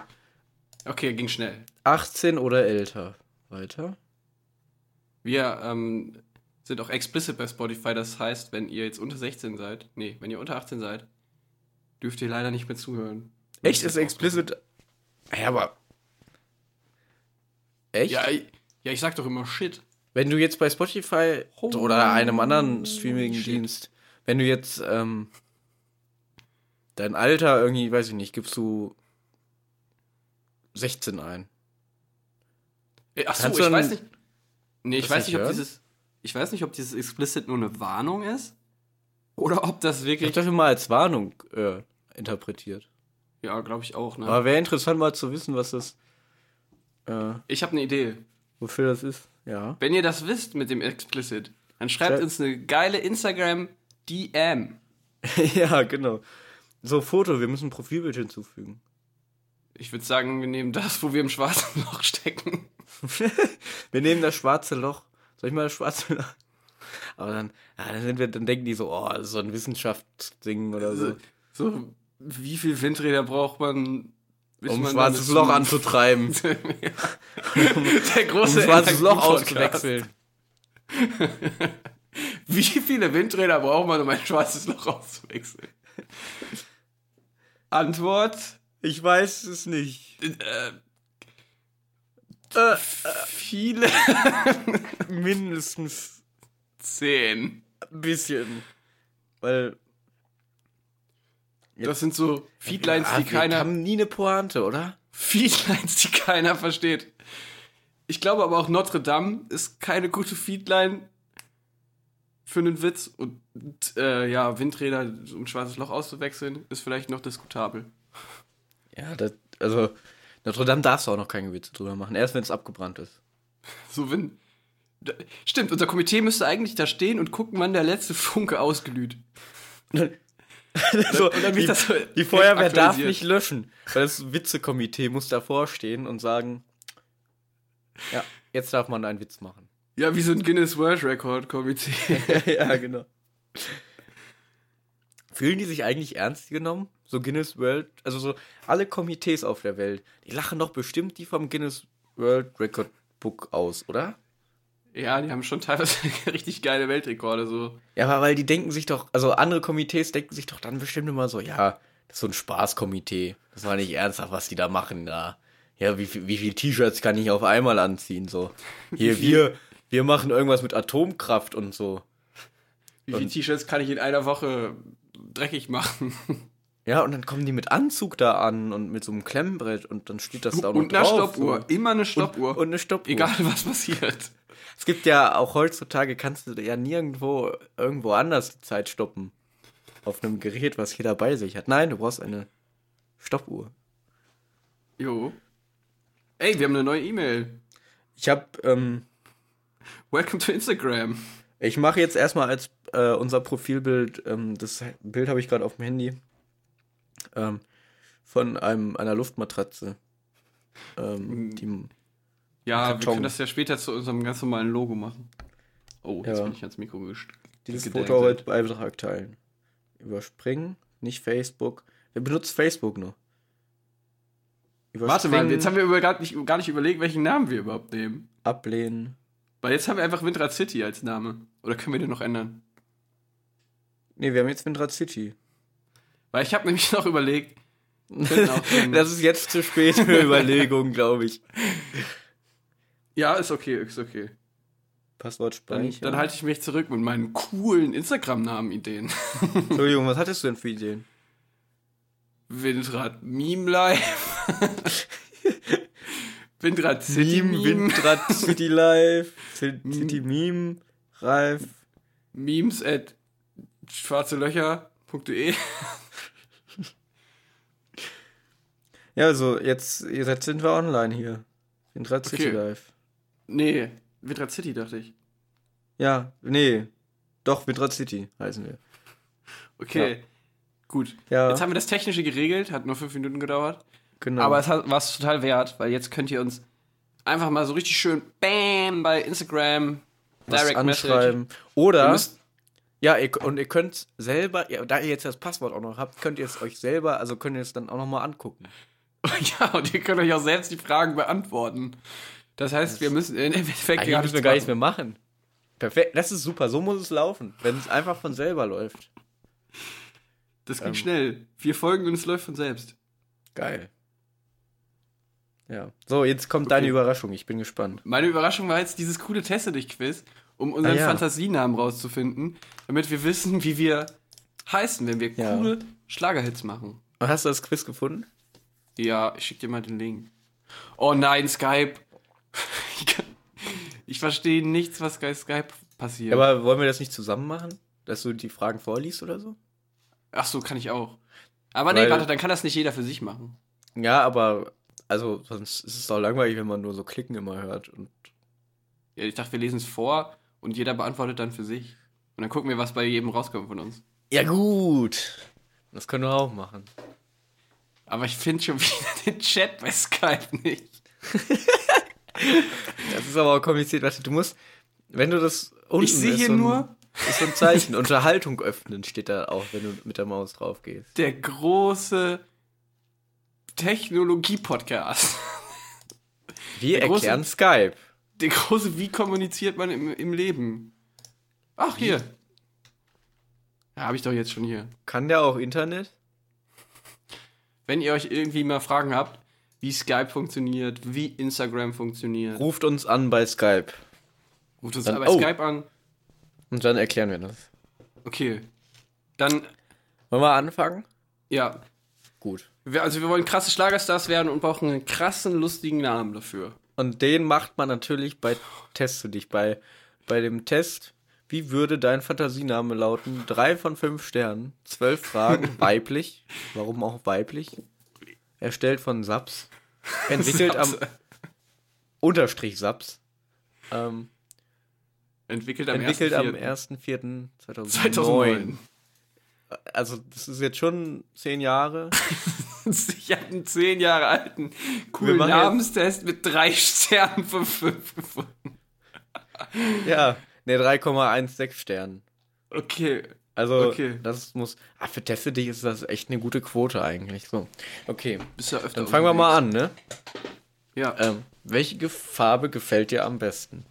Sich... Okay, ging schnell. 18 oder älter. Weiter. Wir ähm, sind auch explicit bei Spotify, das heißt, wenn ihr jetzt unter 16 seid, nee, wenn ihr unter 18 seid, dürft ihr leider nicht mehr zuhören. Echt? Ist explicit. Ja, aber. Echt? Ja, ich, ja, ich sag doch immer Shit. Wenn du jetzt bei Spotify Holy oder einem anderen Streaming-Dienst, wenn du jetzt ähm, dein Alter irgendwie, weiß ich nicht, gibst du 16 ein. Äh, Achso, ich weiß nicht. Nee, ich weiß nicht nicht, ob hören? dieses. Ich weiß nicht, ob dieses explicit nur eine Warnung ist. Oder ob das Ich wirklich. hab das immer als Warnung äh, interpretiert. Ja, glaube ich auch, ne? Aber wäre interessant mal zu wissen, was das, äh, Ich habe eine Idee. wofür das ist. Ja. Wenn ihr das wisst mit dem explicit, dann schreibt Schreib- uns eine geile Instagram DM. ja, genau. So, Foto, wir müssen ein Profilbild hinzufügen. Ich würde sagen, wir nehmen das, wo wir im schwarzen Loch stecken. Wir nehmen das schwarze Loch. Soll ich mal Loch? Aber dann, ja, dann, sind wir, dann denken die so, oh, das ist so ein Wissenschaftsding oder so. So, wie viel Windräder braucht man, Um ein schwarzes Loch anzutreiben. Der Um große ein schwarzes Loch auszuwechseln. Wie viele Windräder braucht man, um ein schwarzes Loch auszuwechseln? Antwort: Ich weiß es nicht. äh, Äh, viele mindestens zehn. ein bisschen. Weil. Das sind so Feedlines, Ah, die wir keiner. haben nie eine Pointe, oder? Feedlines, die keiner versteht. Ich glaube aber auch Notre Dame ist keine gute Feedline für einen Witz. Und äh, ja, Windräder, um ein schwarzes Loch auszuwechseln, ist vielleicht noch diskutabel. Ja, das, also Notre Dame darfst du auch noch keine Witze drüber machen, erst wenn es abgebrannt ist. So, wenn. Stimmt, unser Komitee müsste eigentlich da stehen und gucken, wann der letzte Funke ausglüht. so, die, so die Feuerwehr darf nicht löschen, weil das Witzekomitee muss davor stehen und sagen, ja, jetzt darf man einen Witz machen. Ja, wie so ein Guinness World Record Komitee. ja, genau. Fühlen die sich eigentlich ernst genommen? So Guinness World, also so alle Komitees auf der Welt, die lachen doch bestimmt die vom Guinness World Record Book aus, oder? ja, die haben schon teilweise richtig geile Weltrekorde. So. Ja, aber weil die denken sich doch, also andere Komitees denken sich doch dann bestimmt immer so, ja, das ist so ein Spaßkomitee. Das war nicht ernsthaft, was die da machen da. Ja, wie, viel- wie viel T-Shirts kann ich auf einmal anziehen? So. Hier, wir, wir machen irgendwas mit Atomkraft und so. Wie viele T-Shirts kann ich in einer Woche dreckig machen? Ja, und dann kommen die mit Anzug da an und mit so einem Klemmbrett und dann steht das da auch noch Und eine. Stoppuhr. So. Immer eine Stoppuhr. Und, und eine Stoppuhr. Egal, was passiert. Es gibt ja auch heutzutage, kannst du ja nirgendwo irgendwo anders die Zeit stoppen. Auf einem Gerät, was jeder bei sich hat. Nein, du brauchst eine Stoppuhr. Jo. Ey, wir haben eine neue E-Mail. Ich habe, ähm, Welcome to Instagram. ich mache jetzt erstmal als äh, unser Profilbild, ähm, das Bild habe ich gerade auf dem Handy, ähm, von einem, einer Luftmatratze. Ähm, die, Ja, wir Karton. können das ja später zu unserem ganz normalen Logo machen. Oh, jetzt Ja. bin ich ans Mikro gest- dieses gedatet. Foto als Beitrag teilen. Überspringen, nicht Facebook. Wer benutzt Facebook nur? Warte mal, jetzt haben wir gar, nicht, gar nicht überlegt, welchen Namen wir überhaupt nehmen. ablehnen. Weil jetzt haben wir einfach Windrad City als Name. Oder können wir den noch ändern? Nee, wir haben jetzt Windrad City. Weil ich habe nämlich noch überlegt, Das ist jetzt zu spät für Überlegungen, glaube ich. ja, ist okay, ist okay. Passwort Dann, speichern. dann halte ich mich zurück mit meinen coolen Instagram-Namen-Ideen. Entschuldigung, was hattest du denn für Ideen? Windrad Meme Live. Windrad City Meme. Windrad City Live, City Meme, Reif. Memes at schwarzelöcher.de. Ja, also jetzt, jetzt sind wir online hier. Windrad City Okay. Live. Nee, Windrad City dachte ich. Ja, nee. Doch, Windrad City heißen wir. Okay, gut. Ja, Jetzt haben wir das Technische geregelt, hat nur fünf Minuten gedauert. genau. Aber es war es total wert, weil jetzt könnt ihr uns einfach mal so richtig schön BAM bei Instagram was Direct Message. anschreiben. Ihr Oder, ja, ihr, und ihr könnt selber, ja, da ihr jetzt das Passwort auch noch habt, könnt ihr es euch selber, also könnt ihr es dann auch noch mal angucken. ja, und ihr könnt euch auch selbst die Fragen beantworten. Das heißt, wir müssen im Endeffekt Eigentlich müssen wir gar nichts mehr machen. Perfekt, das ist super, so muss es laufen, wenn es einfach von selber läuft. Das ging Ähm. schnell. Vier Folgen und es läuft von selbst. Geil. Ja. So, jetzt kommt deine Okay. Überraschung, ich bin gespannt. Meine Überraschung war jetzt dieses coole Teste dich Quiz, um unseren Ah, ja. Fantasienamen rauszufinden, damit wir wissen, wie wir heißen, wenn wir Ja. coole Schlagerhits machen. Hast du das Quiz gefunden? Ja, ich schick dir mal den Link. Oh nein, Skype. Ich, kann- ich verstehe nichts, was bei Skype passiert. Aber wollen wir das nicht zusammen machen? Dass du die Fragen vorliest oder so? Ach so, kann ich auch. Aber nee, Weil- warte, dann kann das nicht jeder für sich machen. Ja, aber also sonst ist es doch langweilig, wenn man nur so klicken immer hört. Und Ja, ich dachte, wir lesen es vor und jeder beantwortet dann für sich. Und dann gucken wir, was bei jedem rauskommt von uns. ja gut. Das können wir auch machen. Aber ich finde schon wieder den Chat bei Skype nicht. Das ist aber auch kompliziert. Warte, du musst, wenn du das unten Ich sehe hier so ein, nur ist so ein Zeichen. Unterhaltung öffnen steht da auch, wenn du mit der Maus drauf gehst. der große Technologie-Podcast. Wir Der große- erklären Skype. Der große, wie kommuniziert man im, im Leben? Ach, hier. Ja, habe ich doch jetzt schon hier. Kann der auch Internet? Wenn ihr euch irgendwie mal Fragen habt, wie Skype funktioniert, wie Instagram funktioniert, Ruft uns an bei Skype. ruft uns Dann- bei oh. Skype an. Und dann erklären wir das. Okay. Dann, Wollen wir anfangen? ja. Gut. Wir, also wir wollen krasse Schlagerstars werden und brauchen einen krassen, lustigen Namen dafür. Und den macht man natürlich bei Test für dich. Bei, bei dem Test, wie würde dein Fantasiename lauten? Drei von fünf Sternen, zwölf Fragen, weiblich. Warum auch weiblich? Erstellt von Saps. Entwickelt am Saps. Unterstrich Saps. Ähm, Entwickelt am entwickelt am 1.4.2009. 1.4.2009. 2009. Also, das ist jetzt schon zehn Jahre. Ich habe einen zehn Jahre alten, coolen Namenstest mit drei Sternen von fünf gefunden. Ja, ne, 3,16 Sternen. Okay. Also, Okay. das muss. Ah, für Test für dich ist das echt eine gute Quote eigentlich. So. Okay. Bist ja öfter Dann fangen wir mal an, ne? Ja. Ähm, welche Farbe gefällt dir am besten?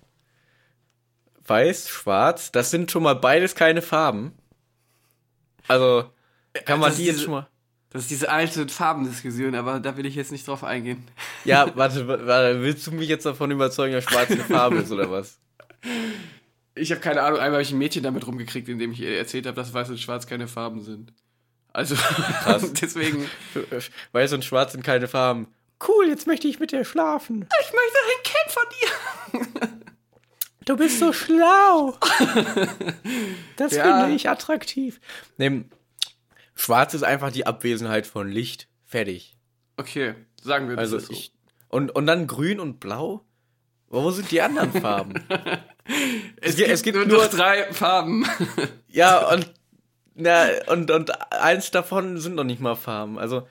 Weiß, schwarz, das sind schon mal beides keine Farben. Also, kann man Das die jetzt diese- schon mal. Das ist diese alte Farbendiskussion, aber da will ich jetzt nicht drauf eingehen. Ja, warte, wa- warte, willst du mich jetzt davon überzeugen, dass schwarz eine Farbe ist oder was? Ich habe keine Ahnung, einmal habe ich ein Mädchen damit rumgekriegt, indem ich ihr erzählt habe, dass weiß und schwarz keine Farben sind. Also deswegen. Weiß und Schwarz sind keine Farben. Cool, jetzt möchte ich mit dir schlafen. Ich möchte ein Kind von dir. Du bist so schlau. Das Ja. finde ich attraktiv. Nee, Schwarz ist einfach die Abwesenheit von Licht. Fertig. Okay, sagen wir das Also so. ich. Und, und dann grün und blau? Wo sind die anderen Farben? es, gibt- gibt, es gibt nur, nur- drei Farben. ja, und, na, und, und eins davon sind noch nicht mal Farben. Also,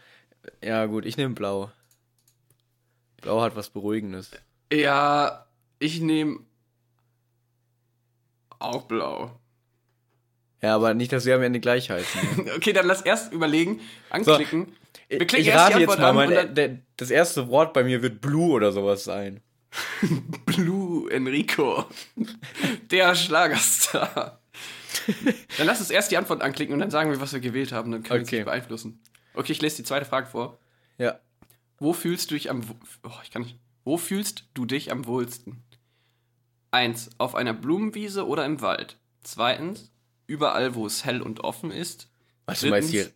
ja, gut, ich nehme blau. Blau hat was Beruhigendes. ja, ich nehme auch blau. Ja, aber nicht, dass wir am Ende gleich heißen. Okay, dann lass erst überlegen, anklicken. Klicken ich rate jetzt mal, mein, der, das erste Wort bei mir wird Blue oder sowas sein. Blue Enrico. Der Schlagerstar. dann lass uns erst die Antwort anklicken und dann sagen wir, was wir gewählt haben. Dann können wir Okay. nicht beeinflussen. Okay, ich lese die zweite Frage vor. Ja. Wo fühlst du dich am oh, ich kann nicht. Wo fühlst du dich am wohlsten? Eins, auf einer Blumenwiese oder im Wald. Zweitens, überall, wo es hell und offen ist. Ist die, Drittens,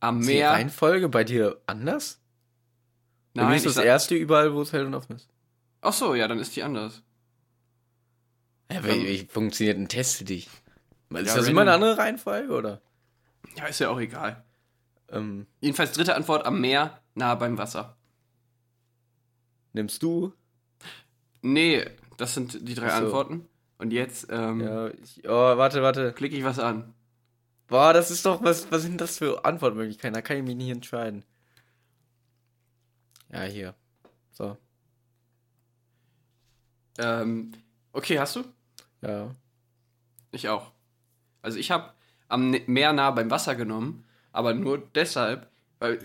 am ist die Meer. Reihenfolge bei dir anders? Bei mir Nein, ist das erste überall, wo es hell und offen ist. Ach so, ja, dann ist die anders. Ja, wie, wie funktioniert ein Test für dich? Ist Ja, das immer eine andere Reihenfolge, oder? Ja, ist ja auch egal. Ähm, Jedenfalls dritte Antwort am Meer, nahe beim Wasser. nimmst du? Nee, das sind die drei so. Antworten. Und jetzt ähm, Ja, ich, oh, warte, warte. klicke ich was an. Boah, das ist doch, was, was sind das für Antwortmöglichkeiten? Da kann ich mich nicht entscheiden. Ja, hier. So, Ähm, okay, hast du? ja. Ich auch. Also ich habe am Ne- Meer nah beim Wasser genommen, aber nur deshalb, weil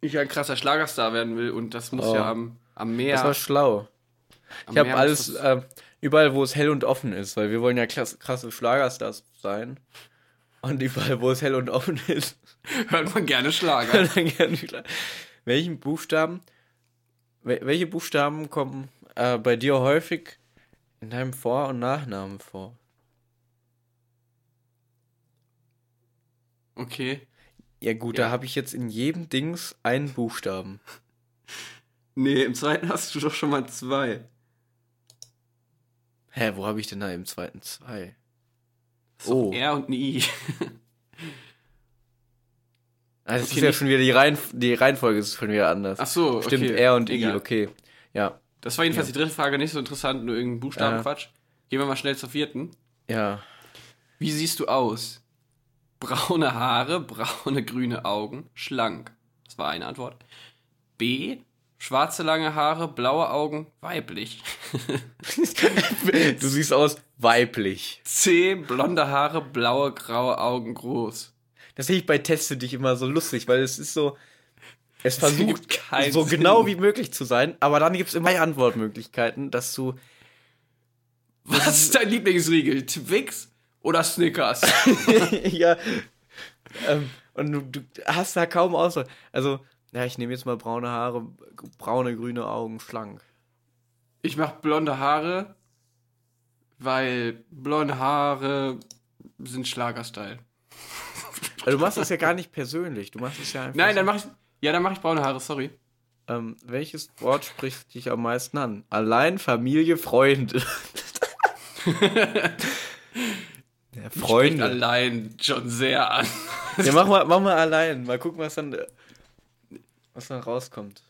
ich ein krasser Schlagerstar werden will und das muss Oh. ja am, am Meer. Das war schlau. am Ich habe alles, äh, überall, wo es hell und offen ist, weil wir wollen ja klasse, krasse Schlagerstars sein. Und überall, wo es hell und offen ist, hört man gerne Schlager. dann gerne Schla- Welchen Buchstaben, wel- welche Buchstaben kommen äh, bei dir häufig in deinem Vor- und Nachnamen vor? Okay. Ja gut, Ja. da habe ich jetzt in jedem Dings einen Buchstaben. Nee, im zweiten hast du doch schon mal zwei. Hä, wo habe ich denn da im zweiten zwei? Oh. R und ein I. Das Okay, ist ja schon wieder die, Reihen, die Reihenfolge ist schon wieder anders. Ach so, okay. Stimmt, R und I, Egal. okay. Ja, Das war jedenfalls die dritte Frage, nicht so interessant, nur irgendein Buchstabenquatsch. Gehen wir mal schnell zur vierten. ja. Wie siehst du aus? Braune Haare, braune grüne Augen, schlank. Das war eine Antwort. B. Schwarze lange Haare, blaue Augen, weiblich. Du siehst aus weiblich. C. Blonde Haare, blaue, graue Augen, groß. Das sehe ich bei Teste dich immer so lustig, weil es ist so. Es versucht so Sinn. genau wie möglich zu sein, aber dann gibt es immer Antwortmöglichkeiten, dass du. Was ist dein Lieblingsriegel? Twix oder Snickers? ja. Ähm, und du, du hast da kaum Auswahl. Also, ja, ich nehme jetzt mal braune Haare, braune, grüne Augen, schlank. Ich mach blonde Haare, weil blonde Haare sind Schlagerstyle. Also, du machst das ja gar nicht persönlich. Du machst es ja einfach. Nein, so. dann mach ich. Ja, dann mach ich braune Haare, sorry. Ähm, welches Wort spricht dich am meisten an? Allein, Familie, Freunde. ja, Freunde. allein schon sehr an. Ja, mach mal, mach mal allein. Mal gucken, was dann, was dann rauskommt.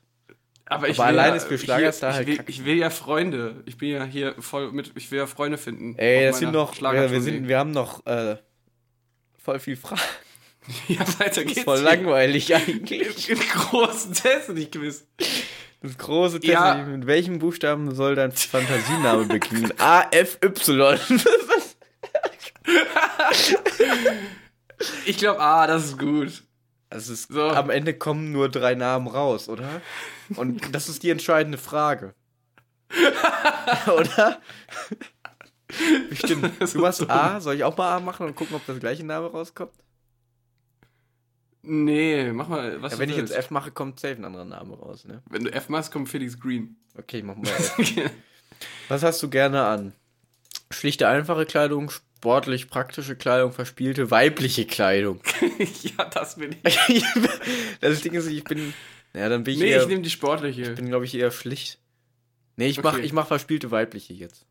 Aber, ich Aber will allein ja, ist für Schlagerstar ich, halt will, ich will ja Freunde. Ich bin ja hier voll mit. Ich will ja Freunde finden. Ey, das sind noch, ja, wir, sind, wir haben noch äh, voll viel Fragen. Ja, weiter Das geht's. ist voll hier. langweilig eigentlich. Im großen Test nicht gewiss. Das große Test, Ja. mit welchem Buchstaben soll dein Fantasiename beginnen? A, F, Y. Ich glaube, ah, das ist gut. Also es, So. am Ende kommen nur drei Namen raus, oder? Und das ist die entscheidende Frage. oder? Bestimmt. Das Du ist machst A, soll ich auch mal A machen und gucken, ob das gleiche Name rauskommt? Nee, mach mal, was Ja, wenn ich jetzt willst. F mache, kommt safe ein anderer Name raus, ne? Wenn du F machst, kommt Felix Green. Okay, ich mach mal F. Was hast du gerne an? Schlichte, einfache Kleidung, sportlich praktische Kleidung, verspielte weibliche Kleidung. ja, das bin ich. das Ding ist, ich bin. Ja, dann bin ich Nee, eher. ich nehme die sportliche. bin, glaube ich, eher schlicht. Nee, ich mach, Okay. ich mach verspielte weibliche jetzt.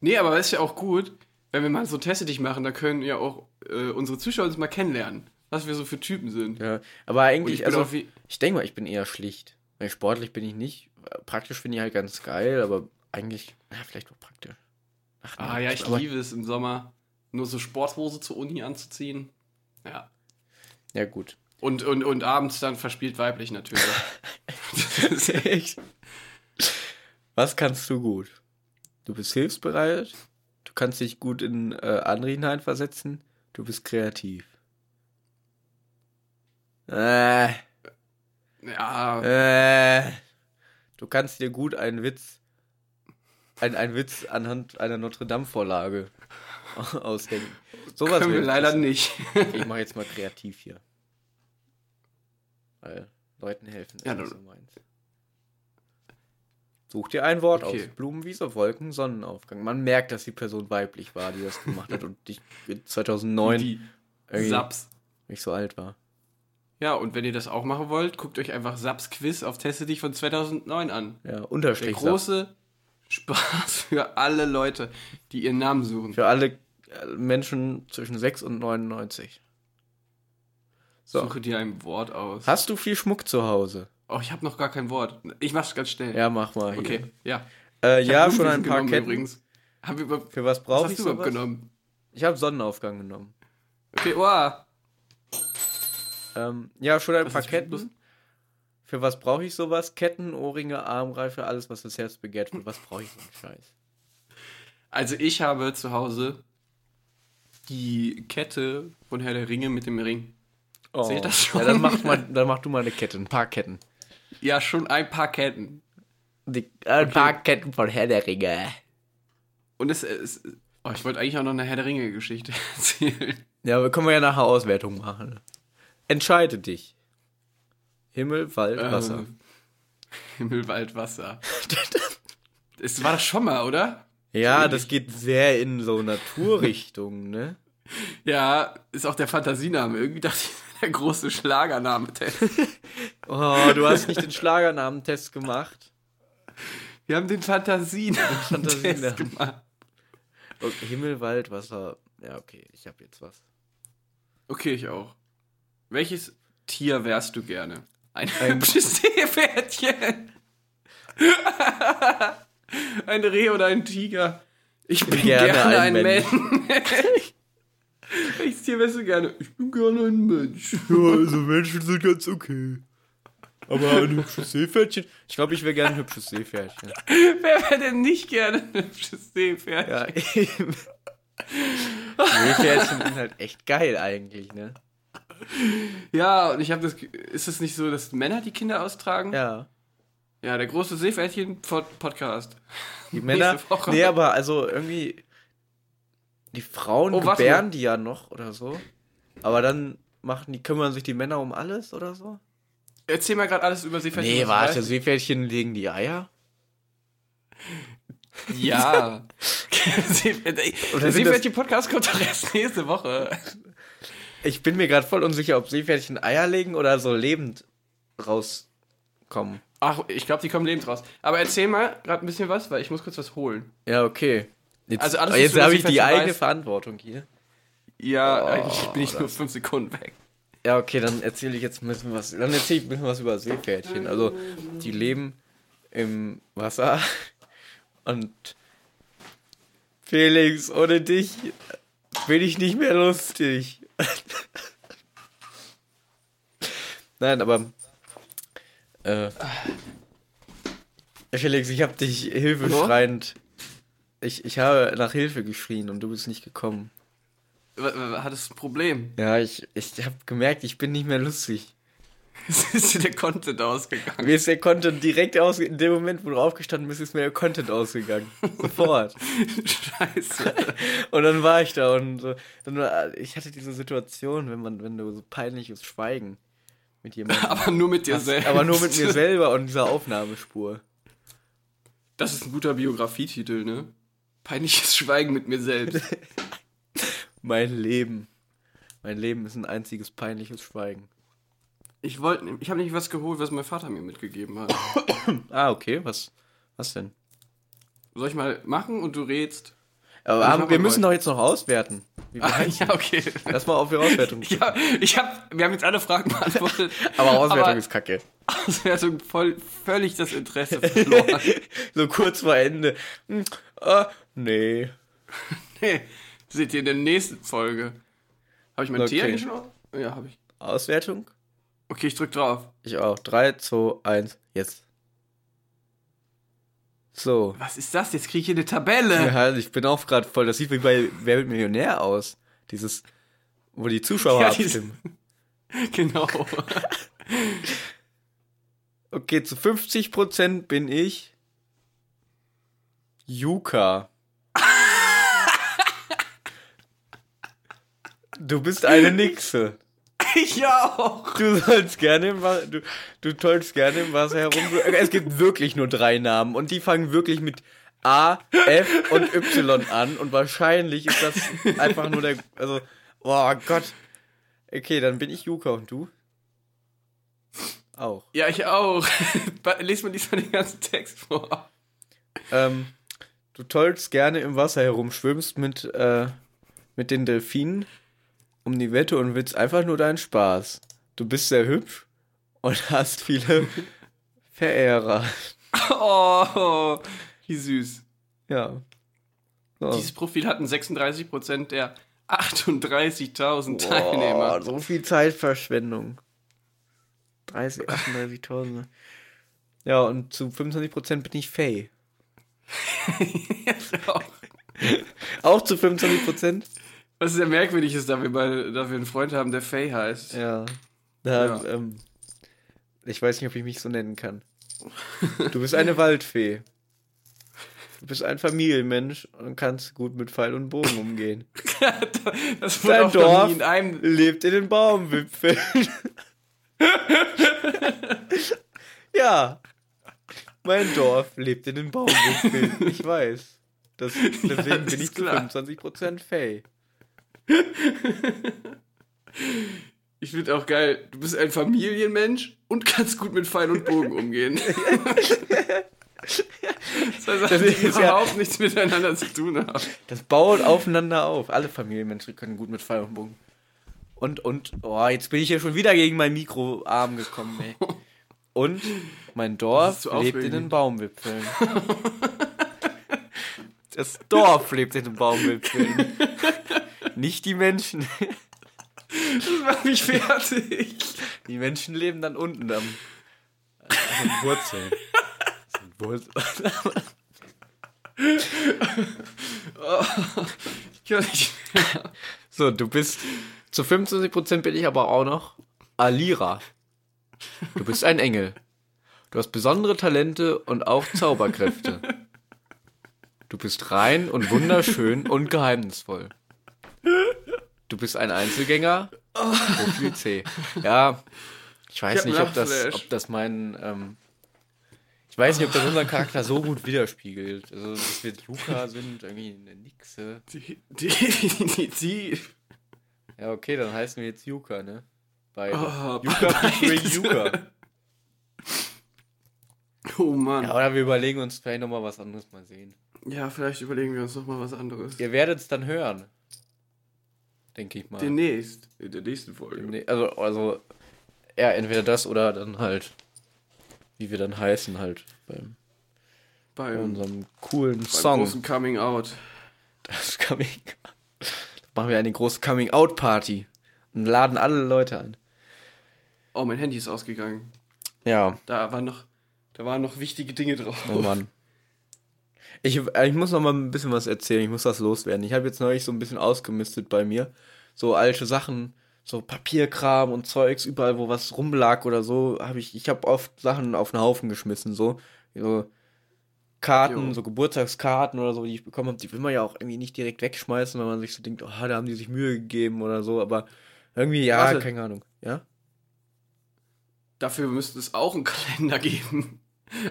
Nee, aber das ist ja auch gut, wenn wir mal so Teste dich machen, da können ja auch äh, unsere Zuschauer uns mal kennenlernen, was wir so für Typen sind. Ja, aber eigentlich, ich also, ich denke mal, ich bin eher schlicht. Weil sportlich bin ich nicht. Praktisch finde ich halt ganz geil, aber eigentlich, na, vielleicht auch praktisch. Ach, Ah ja, ich aber, liebe es im Sommer, nur so Sporthose zur Uni anzuziehen. Ja. Ja, gut. Und, und, und abends dann verspielt weiblich natürlich. Echt? Was kannst du gut? Du bist hilfsbereit, du kannst dich gut in äh, andere hineinversetzen, du bist kreativ. Äh, ja, äh, du kannst dir gut einen Witz, ein, einen Witz anhand einer Notre Dame-Vorlage aushängen. Sowas können wir leider nicht. Ich mache jetzt mal kreativ hier. Weil Leuten helfen ist Ja, so meins. Such dir ein Wort Okay. aus. Blumenwiese, Wolken, Sonnenaufgang. Man merkt, dass die Person weiblich war, die das gemacht hat und dich 2009 Die Saps. nicht so alt war. Ja, und wenn ihr das auch machen wollt, guckt euch einfach Saps Quiz auf Teste dich von 2009 an. Ja, Der Unterstrich. große Spaß für alle Leute, die ihren Namen suchen. Für alle äh, Menschen zwischen 6 und 99. So. Suche dir ein Wort aus. Hast du viel Schmuck zu Hause? Oh, ich habe noch gar kein Wort. Ich mach's ganz schnell. Ja, mach mal. Hier. Okay, ja. Äh, ja, hab schon ein paar Ketten. Übrigens. Wir über, Für was ich du überhaupt genommen? Ich habe Sonnenaufgang genommen. Okay, oh. Ähm, ja, schon ein Was paar Ketten. Für was brauche ich sowas? Ketten, Ohrringe, Armreife, alles, was das Herz begehrt. Für was brauche ich so einen Scheiß? Also ich habe zu Hause die Kette von Herr der Ringe mit dem Ring. Oh. Seht das schon? Ja, dann mach, mal, dann mach du mal eine Kette, ein paar Ketten. Ja, schon ein paar Ketten. Die, ein paar Ketten von Herr der Ringe. Und es ist. Oh, ich wollte eigentlich auch noch eine Herr der Ringe-Geschichte erzählen. Ja, aber können wir ja nachher Auswertung machen. Entscheide dich. Himmel, Wald, Wasser. Ähm, Himmel, Wald, Wasser. Es war das schon mal, oder? ja, das geht sehr in so Naturrichtung, ne? Ja, ist auch der Fantasiename. Irgendwie dachte ich, der große Schlagername. Oh, du hast nicht den Schlagernamentest gemacht. Wir haben den Fantasienamen Fantasienamen. gemacht. Okay, Himmel, Wald, Wasser. Ja, okay, ich habe jetzt was. Okay, ich auch. Welches Tier wärst du gerne? Ein Ein- hübsches Seepferdchen. ein Reh oder ein Tiger? Ich bin gerne gerne, ein ein Mensch. Mensch. Welches Tier wärst du gerne? Ich bin gerne ein Mensch. Ja, also Menschen sind ganz okay. Aber ein hübsches Seepferdchen? Ich glaube, ich wäre gerne ein hübsches Seepferdchen. Wer wäre denn nicht gerne ein hübsches Seepferdchen? Ja, eben. Seepferdchen sind halt echt geil eigentlich, ne? Ja, und ich habe das. Ist es nicht so, dass Männer die Kinder austragen? Ja. Ja, der große Seepferdchen-Podcast. Die Männer. Nee, aber also irgendwie. Die Frauen Oh, warte gebären mal. die ja noch oder so. Aber dann machen die, kümmern sich die Männer um alles oder so? Erzähl mal gerade alles über Seepferdchen. Nee, warte. Seepferdchen legen die Eier? Ja. Der Seepferdchen-Podcast kommt doch erst nächste Woche. Ich bin mir gerade voll unsicher, ob Seepferdchen Eier legen oder so lebend rauskommen. Ach, ich glaube, die kommen lebend raus. Aber erzähl mal gerade ein bisschen was, weil ich muss kurz was holen. Ja, okay. Jetzt, Also alles, jetzt habe ich die eigene Verantwortung hier. Ja, Oh, eigentlich bin ich nur fünf Sekunden weg. Ja, okay, dann erzähle ich jetzt ein bisschen was. Dann erzähle ich ein bisschen was über Seepferdchen. Also, die leben im Wasser. Und Felix, ohne dich bin ich nicht mehr lustig. Nein, aber äh, Felix, ich habe dich hilfeschreiend. Ich, ich habe nach Hilfe geschrien und du bist nicht gekommen. Hattest du ein Problem? Ja, ich, ich habe gemerkt, ich bin nicht mehr lustig. Ist dir der Content ausgegangen. Mir ist der Content direkt aus, in dem Moment, wo du aufgestanden bist, ist mir der Content ausgegangen. Sofort. Scheiße. Und dann war ich da und so, dann war, ich hatte diese Situation, wenn man, wenn du so peinliches Schweigen mit jemandem. Aber nur mit dir hast, selbst. aber nur mit mir selber und dieser Aufnahmespur. Das ist ein guter Biografietitel, ne? Peinliches Schweigen mit mir selbst. Mein Leben. Mein Leben ist ein einziges peinliches Schweigen. Ich wollte, ich habe nicht was geholt, was mein Vater mir mitgegeben hat. Ah, okay. Was, was denn? Soll ich mal machen und du rätst? Aber Ich haben, wir müssen doch jetzt noch auswerten. Ah, ja, okay. Lass mal auf die Auswertung. Ja, ich hab, wir haben jetzt alle Fragen beantwortet. Aber Auswertung Aber ist kacke. Auswertung voll, völlig das Interesse verloren. so kurz vor Ende. Hm, ah, nee. nee, seht ihr in der nächsten Folge. Habe ich mein Tee Okay. eigentlich schon? Ja, habe ich. Auswertung? Okay, ich drück drauf. Ich auch. 3, 2, 1, jetzt. So. Was ist das? Jetzt kriege ich hier eine Tabelle. Ja, ich bin auch gerade voll. Das sieht wie bei Wer wird Millionär aus. Dieses, wo die Zuschauer Ja, abstimmen. Genau. Okay, zu 50% bin ich Yuka. Du bist eine Nixe. Ich auch. Du sollst gerne im Wasser, du, du tollst gerne im Wasser herum. Es gibt wirklich nur drei Namen und die fangen wirklich mit A, F und Y an und wahrscheinlich ist das einfach nur der, also, oh Gott. Okay, dann bin ich Yuka und du? Auch. Ja, ich auch. Lies mir diesmal den ganzen Text vor. Ähm, du tollst gerne im Wasser herum, schwimmst mit, äh, mit den Delfinen um die Wette und willst einfach nur deinen Spaß. Du bist sehr hübsch und hast viele Verehrer. Oh, wie süß. Ja. So. Dieses Profil hatten 36% der 38.000 Teilnehmer. So viel Zeitverschwendung. 30, 38.000. Ja, und zu 25% bin ich Faye. Auch. Auch zu 25%? Was sehr merkwürdig ist, da wir, bei, da wir einen Freund haben, der Faye heißt. Ja. Da, Ja. Ähm, ich weiß nicht, ob ich mich so nennen kann. Du bist eine Waldfee. Du bist ein Familienmensch und kannst gut mit Pfeil und Bogen umgehen. das Dein wurde noch Dorf in einem. lebt in den Baumwipfeln. ja. Mein Dorf lebt in den Baumwipfeln. Ich weiß. Das, deswegen das bin ich zu klar. 25% Fay. Ich finde auch geil, du bist ein Familienmensch und kannst gut mit Pfeil und Bogen umgehen. das heißt, Das die ist ja- überhaupt nichts miteinander zu tun haben. Das baut aufeinander auf. Alle Familienmenschen können gut mit Pfeil und Bogen. Und, und, oh, jetzt bin ich hier schon wieder gegen meinen Mikroarm gekommen, ey. Und mein Dorf lebt in den Baumwipfeln. Das Dorf lebt in den Baumwipfeln. Nicht die Menschen. Das macht mich fertig. Die Menschen leben dann unten am, an den Wurzeln. Das sind Wurzeln. Ich kann nicht mehr. So, du bist. Zu 25% bin ich aber auch noch Alira. Du bist ein Engel. Du hast besondere Talente und auch Zauberkräfte. Du bist rein und wunderschön und geheimnisvoll. Du bist ein Einzelgänger. Profil C. Ja, ich weiß Ich nicht, ob das, ob das mein. Ähm, ich weiß nicht, ob das unseren Charakter so gut widerspiegelt. Also, dass wir Luca sind, irgendwie eine Nixe. Die, die, die, die. Ja, okay, dann heißen wir jetzt Yuka, ne? Beide. Oh, Yuka featuring. Yuka. Oh Mann. Ja, oder wir überlegen uns vielleicht nochmal was anderes mal sehen. Ja, vielleicht überlegen wir uns noch mal was anderes. Ihr werdet es dann hören. Denke ich mal. Demnächst. In der nächsten Folge. Nee, also, also, ja, entweder das oder dann halt, wie wir dann heißen, halt, beim, bei Beim, unserem coolen beim Song. großen Coming Out. Das Coming. machen wir eine große Coming-out-Party und laden alle Leute ein. Oh, mein Handy ist ausgegangen. Ja, Da waren noch, da waren noch wichtige Dinge drauf. oh Mann. Ich, äh, ich muss noch mal ein bisschen was erzählen, ich muss das loswerden. Ich habe jetzt neulich so ein bisschen ausgemistet bei mir. So alte Sachen, so Papierkram und Zeugs, überall wo was rumlag oder so, habe ich, ich habe oft Sachen auf den Haufen geschmissen, so. So Karten, Jo. so Geburtstagskarten oder so, die ich bekommen habe, die will man ja auch irgendwie nicht direkt wegschmeißen, weil man sich so denkt, oh, da haben die sich Mühe gegeben oder so, aber irgendwie, ja, Warte. keine Ahnung. Ja? Dafür müsste es auch einen Kalender geben.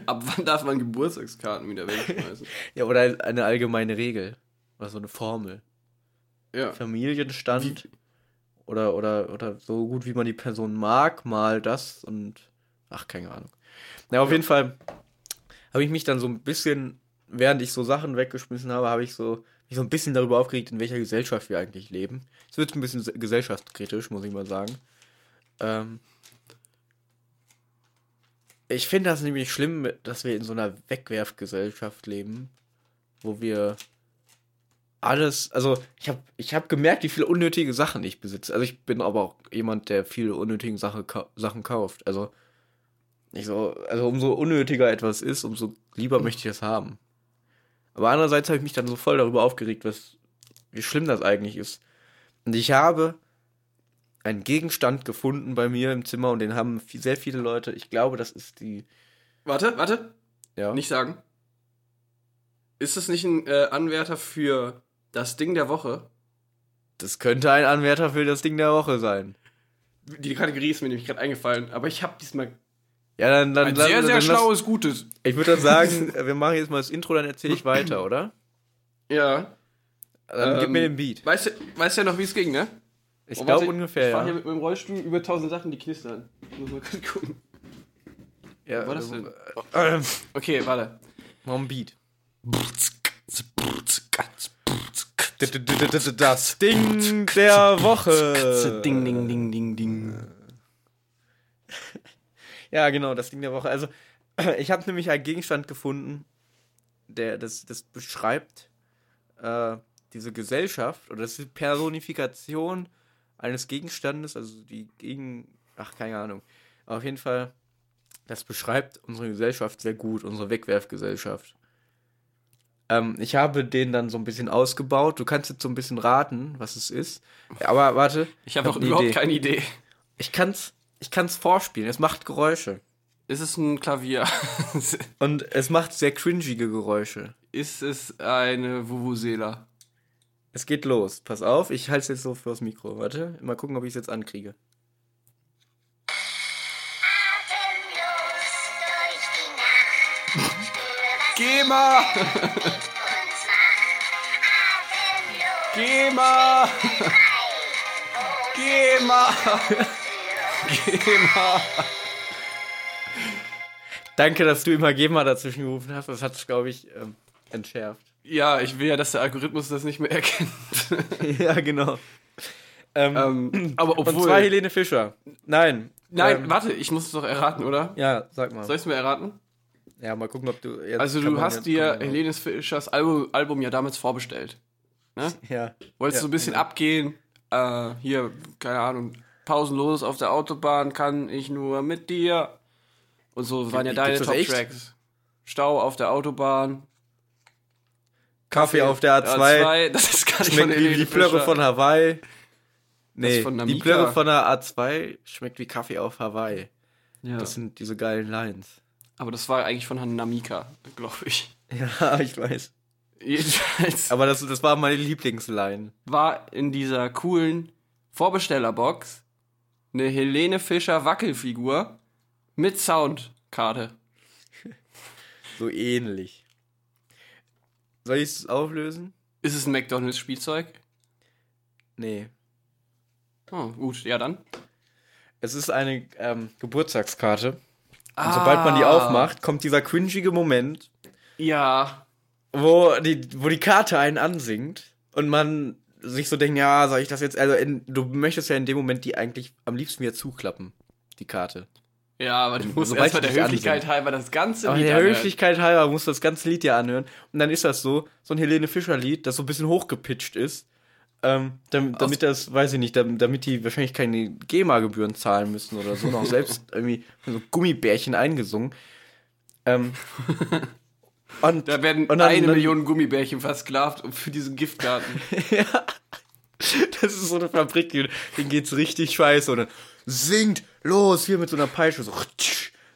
Ab wann darf man Geburtstagskarten wieder wegschmeißen? Ja, oder eine allgemeine Regel. Oder so eine Formel. Ja. Familienstand oder, oder, oder so gut wie man die Person mag, mal das und ach, keine Ahnung. Na, auf jeden Fall habe ich mich dann so ein bisschen, während ich so Sachen weggeschmissen habe, habe ich so mich so ein bisschen darüber aufgeregt, in welcher Gesellschaft wir eigentlich leben. Es wird ein bisschen se- gesellschaftskritisch, muss ich mal sagen. Ähm, ich finde das nämlich schlimm, dass wir in so einer Wegwerfgesellschaft leben, wo wir alles, also ich habe ich hab gemerkt, wie viele unnötige Sachen ich besitze. Also ich bin aber auch jemand, der viele unnötige Sache, Sachen kauft. Also ich so, also umso unnötiger etwas ist, umso lieber möchte ich es haben. Aber andererseits habe ich mich dann so voll darüber aufgeregt, was, wie schlimm das eigentlich ist. Und ich habe einen Gegenstand gefunden bei mir im Zimmer und den haben viel, sehr viele Leute. Ich glaube, das ist die. Warte, warte. Ja. Nicht sagen. Ist es nicht ein äh, Anwärter für das Ding der Woche? Das könnte ein Anwärter für das Ding der Woche sein. Die Kategorie ist mir nämlich gerade eingefallen, aber ich habe diesmal Ja, dann, dann ein lass- sehr, dann sehr lass- schlaues, gutes. Ich würde dann sagen, wir machen jetzt mal das Intro, dann erzähle ich weiter, oder? Ja. Dann gib Ähm, mir den Beat. Weißt du weißt ja noch, wie es ging, ne? Ich Oh, glaube ungefähr, Ich fahr hier ja. mit meinem Rollstuhl über tausend Sachen, die knistern. Muss mal kurz gucken. ja war das denn? äh, Okay, warte. Ein Beat. Das Ding der Woche. Ding, ding, ding, ding, ding. Ja, genau, das Ding der Woche. Also, ich habe nämlich einen Gegenstand gefunden, der das, das beschreibt äh, diese Gesellschaft oder das ist die Personifikation eines Gegenstandes, also die gegen, ach, keine Ahnung. Aber auf jeden Fall, das beschreibt unsere Gesellschaft sehr gut, unsere Wegwerfgesellschaft. Ähm, ich habe den dann so ein bisschen ausgebaut. Du kannst jetzt so ein bisschen raten, was es ist. Aber warte. Ich habe hab noch überhaupt Idee. keine Idee. Ich kann's, ich kann's vorspielen. Es macht Geräusche. Ist es ein Klavier? Und es macht sehr cringige Geräusche. ist es eine Vuvuzela? Es geht los. Pass auf, ich halte es jetzt so fürs Mikro. Warte, mal gucken, ob ich es jetzt ankriege. Geh mal! Geh mal! Geh mal! Geh mal! Danke, dass du immer GEMA dazwischen gerufen hast. Das hat es, glaube ich, ähm, entschärft. Ja, ich will ja, dass der Algorithmus das nicht mehr erkennt. ja, genau. Ähm, ähm, aber und obwohl. zwar Helene Fischer. Nein. Nein, ähm, warte, ich muss es doch erraten, oder? Ja, sag mal. Soll ich es mir erraten? Ja, mal gucken, ob du jetzt. Also du hast dir Helene Fischers Album, Album ja damals vorbestellt. Ja. Wolltest Ja, so ein bisschen genau. abgehen? Äh, hier, keine Ahnung, pausenlos auf der Autobahn kann ich nur mit dir. Und so waren ja Gibt's deine? Top-Tracks. Stau auf der Autobahn. Kaffee auf der A2. A2, das ist gar nicht von Schmeckt wie Helene die Plörre von Hawaii. Nee, von die. Plörre von der A2 schmeckt wie Kaffee auf Hawaii. Ja. Das sind diese geilen Lines. Aber das war eigentlich von Namika, glaube ich. Ja, ich weiß. Jedenfalls Aber das, das war meine Lieblingsline. war in dieser coolen Vorbestellerbox eine Helene Fischer Wackelfigur mit Soundkarte. So ähnlich. Soll ich es auflösen? Ist es ein McDonalds-Spielzeug? Nee. Oh, gut, ja dann. Es ist eine ähm, Geburtstagskarte. Und sobald man die aufmacht, kommt dieser cringige Moment, Ja. wo die, wo die Karte einen ansingt und man sich so denkt, ja, soll ich das jetzt, also in, du möchtest ja in dem Moment die eigentlich am liebsten wieder zuklappen, die Karte. Ja, aber du musst Sobald erstmal der Höflichkeit ansehen. halber das ganze Aber Lied der anhören. Höflichkeit halber musst du das ganze Lied ja anhören. Und dann ist das so, so ein Helene Fischer-Lied, das so ein bisschen hochgepitcht ist. Ähm, damit, damit das, weiß ich nicht, damit, die wahrscheinlich keine GEMA-Gebühren zahlen müssen oder so, noch selbst irgendwie so Gummibärchen eingesungen. Ähm, und Da werden Und dann- eine dann- Million Gummibärchen versklavt für diesen Giftgarten. das ist so eine Fabrik, denen geht's richtig scheiße. Und dann singt los, hier mit so einer Peitsche, so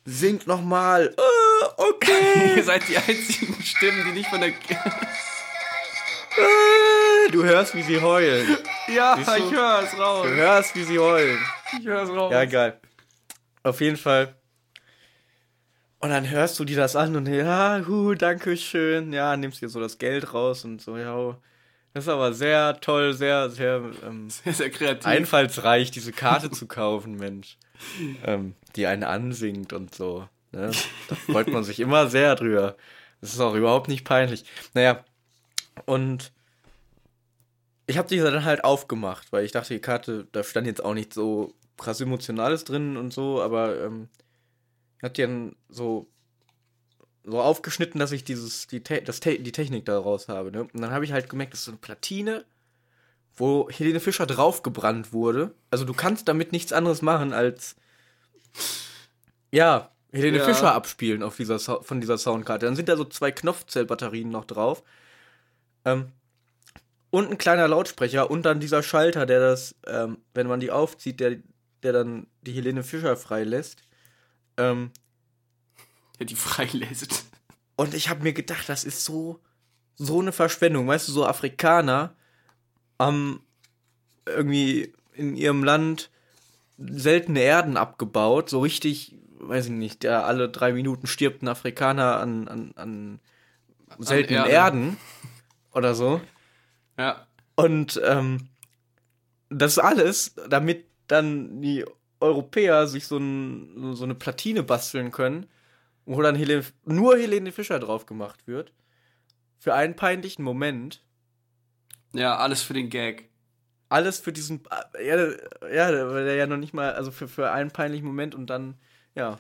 singt nochmal. Äh, okay. Ihr seid die einzigen Stimmen, die nicht von der. Äh, du hörst, wie sie heulen. ja, ich höre es raus. Du hörst, wie sie heulen. Ich höre es raus. Ja, geil. Auf jeden Fall. Und dann hörst du dir das an und ja, hu, danke schön. Ja, nimmst dir so das Geld raus und so, ja, Das ist aber sehr toll, sehr, sehr ähm, Sehr, sehr kreativ. einfallsreich, diese Karte zu kaufen, Mensch. Ähm, die einen ansingt und so. Ne? Da freut man sich immer sehr drüber. Das ist auch überhaupt nicht peinlich. Naja, und ich habe die dann halt aufgemacht, weil ich dachte, die Karte, da stand jetzt auch nicht so krass Emotionales drin und so, aber ähm, ich hab die dann so so aufgeschnitten, dass ich dieses die, Te das Te die Technik daraus habe. Ne? Und dann habe ich halt gemerkt, das ist so eine Platine, wo Helene Fischer draufgebrannt wurde. Also du kannst damit nichts anderes machen als ja Helene Ja. Fischer abspielen auf dieser Sau- von dieser Soundkarte. Dann sind da so zwei Knopfzellbatterien noch drauf. Ähm, und ein kleiner Lautsprecher und dann dieser Schalter, der das, ähm, wenn man die aufzieht, der, der dann die Helene Fischer freilässt. Ähm, Ja, die freilässt. und ich habe mir gedacht, das ist so, so eine Verschwendung. Weißt du, so Afrikaner haben irgendwie in ihrem Land seltene Erden abgebaut. So richtig, weiß ich nicht, der alle drei Minuten stirbt ein Afrikaner an, an, an seltenen Erde. Erden oder so. Ja. Und ähm, das alles, damit dann die Europäer sich so, ein, so eine Platine basteln können, wo dann Helene, nur Helene Fischer drauf gemacht wird. Für einen peinlichen Moment. Ja, alles für den Gag. Alles für diesen. Ja, ja der der ja noch nicht mal. Also für, für einen peinlichen Moment und dann, ja,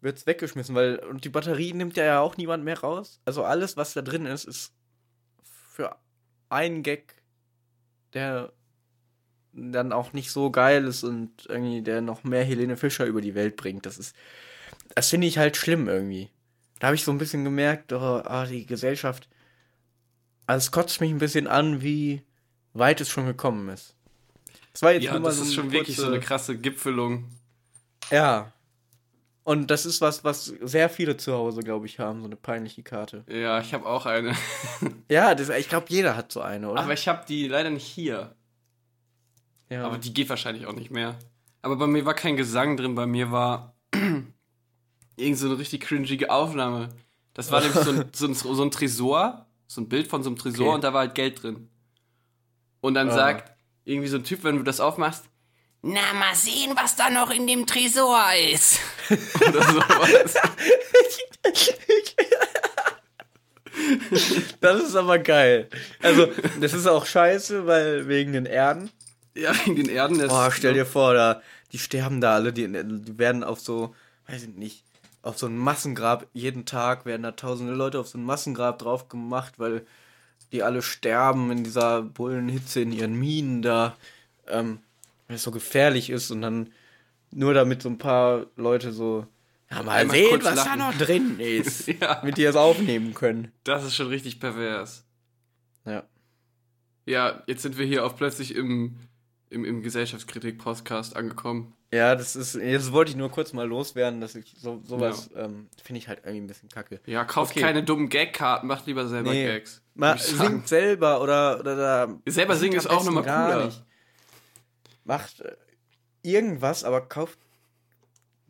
wird's weggeschmissen, weil. Und die Batterie nimmt ja auch niemand mehr raus. Also alles, was da drin ist, ist für einen Gag, der dann auch nicht so geil ist und irgendwie der noch mehr Helene Fischer über die Welt bringt. Das ist. Das finde ich halt schlimm irgendwie. Da habe ich so ein bisschen gemerkt, oh, ah, die Gesellschaft. Also es kotzt mich ein bisschen an, wie weit es schon gekommen ist. Das war jetzt Ja, nur mal das so ist schon wirklich so kurze- eine krasse Gipfelung. Ja. Und das ist was, was sehr viele zu Hause, glaube ich, haben, so eine peinliche Karte. Ja, ich habe auch eine. Ja, das, ich glaube, jeder hat so eine, oder? Aber ich habe die leider nicht hier. ja. Aber die geht wahrscheinlich auch nicht mehr. Aber bei mir war kein Gesang drin, bei mir war irgend so eine richtig cringige Aufnahme. Das war nämlich so ein, so ein, so ein Tresor, so ein Bild von so einem Tresor Okay. und da war halt Geld drin. Und dann Ah. sagt irgendwie so ein Typ, wenn du das aufmachst, na, mal sehen, was da noch in dem Tresor ist. Oder sowas. das ist aber geil. Also, das ist auch scheiße, weil wegen den Erden. Ja, wegen den Erden. Oh, stell dir vor, da, die sterben da alle, die, die werden auf so, weiß ich nicht, auf so ein Massengrab, jeden Tag werden da tausende Leute auf so ein Massengrab drauf gemacht, weil die alle sterben in dieser Bullenhitze in ihren Minen da, ähm, weil es so gefährlich ist und dann nur damit so ein paar Leute so, ja, mal Einmal sehen, was lachen. da noch drin ist, Ja. damit die das aufnehmen können. Das ist schon richtig pervers. Ja. Ja, jetzt sind wir hier auch plötzlich im, im, im Gesellschaftskritik-Podcast angekommen. Ja, das ist, jetzt wollte ich nur kurz mal loswerden, dass ich so, sowas, ähm, finde ich halt irgendwie ein bisschen kacke. Ja, kauft Okay. keine dummen Gag-Karten, macht lieber selber Nee. Gags. Mal singt selber oder, oder da. Selber singen ist auch nochmal cooler. nicht. Macht äh, irgendwas, aber kauft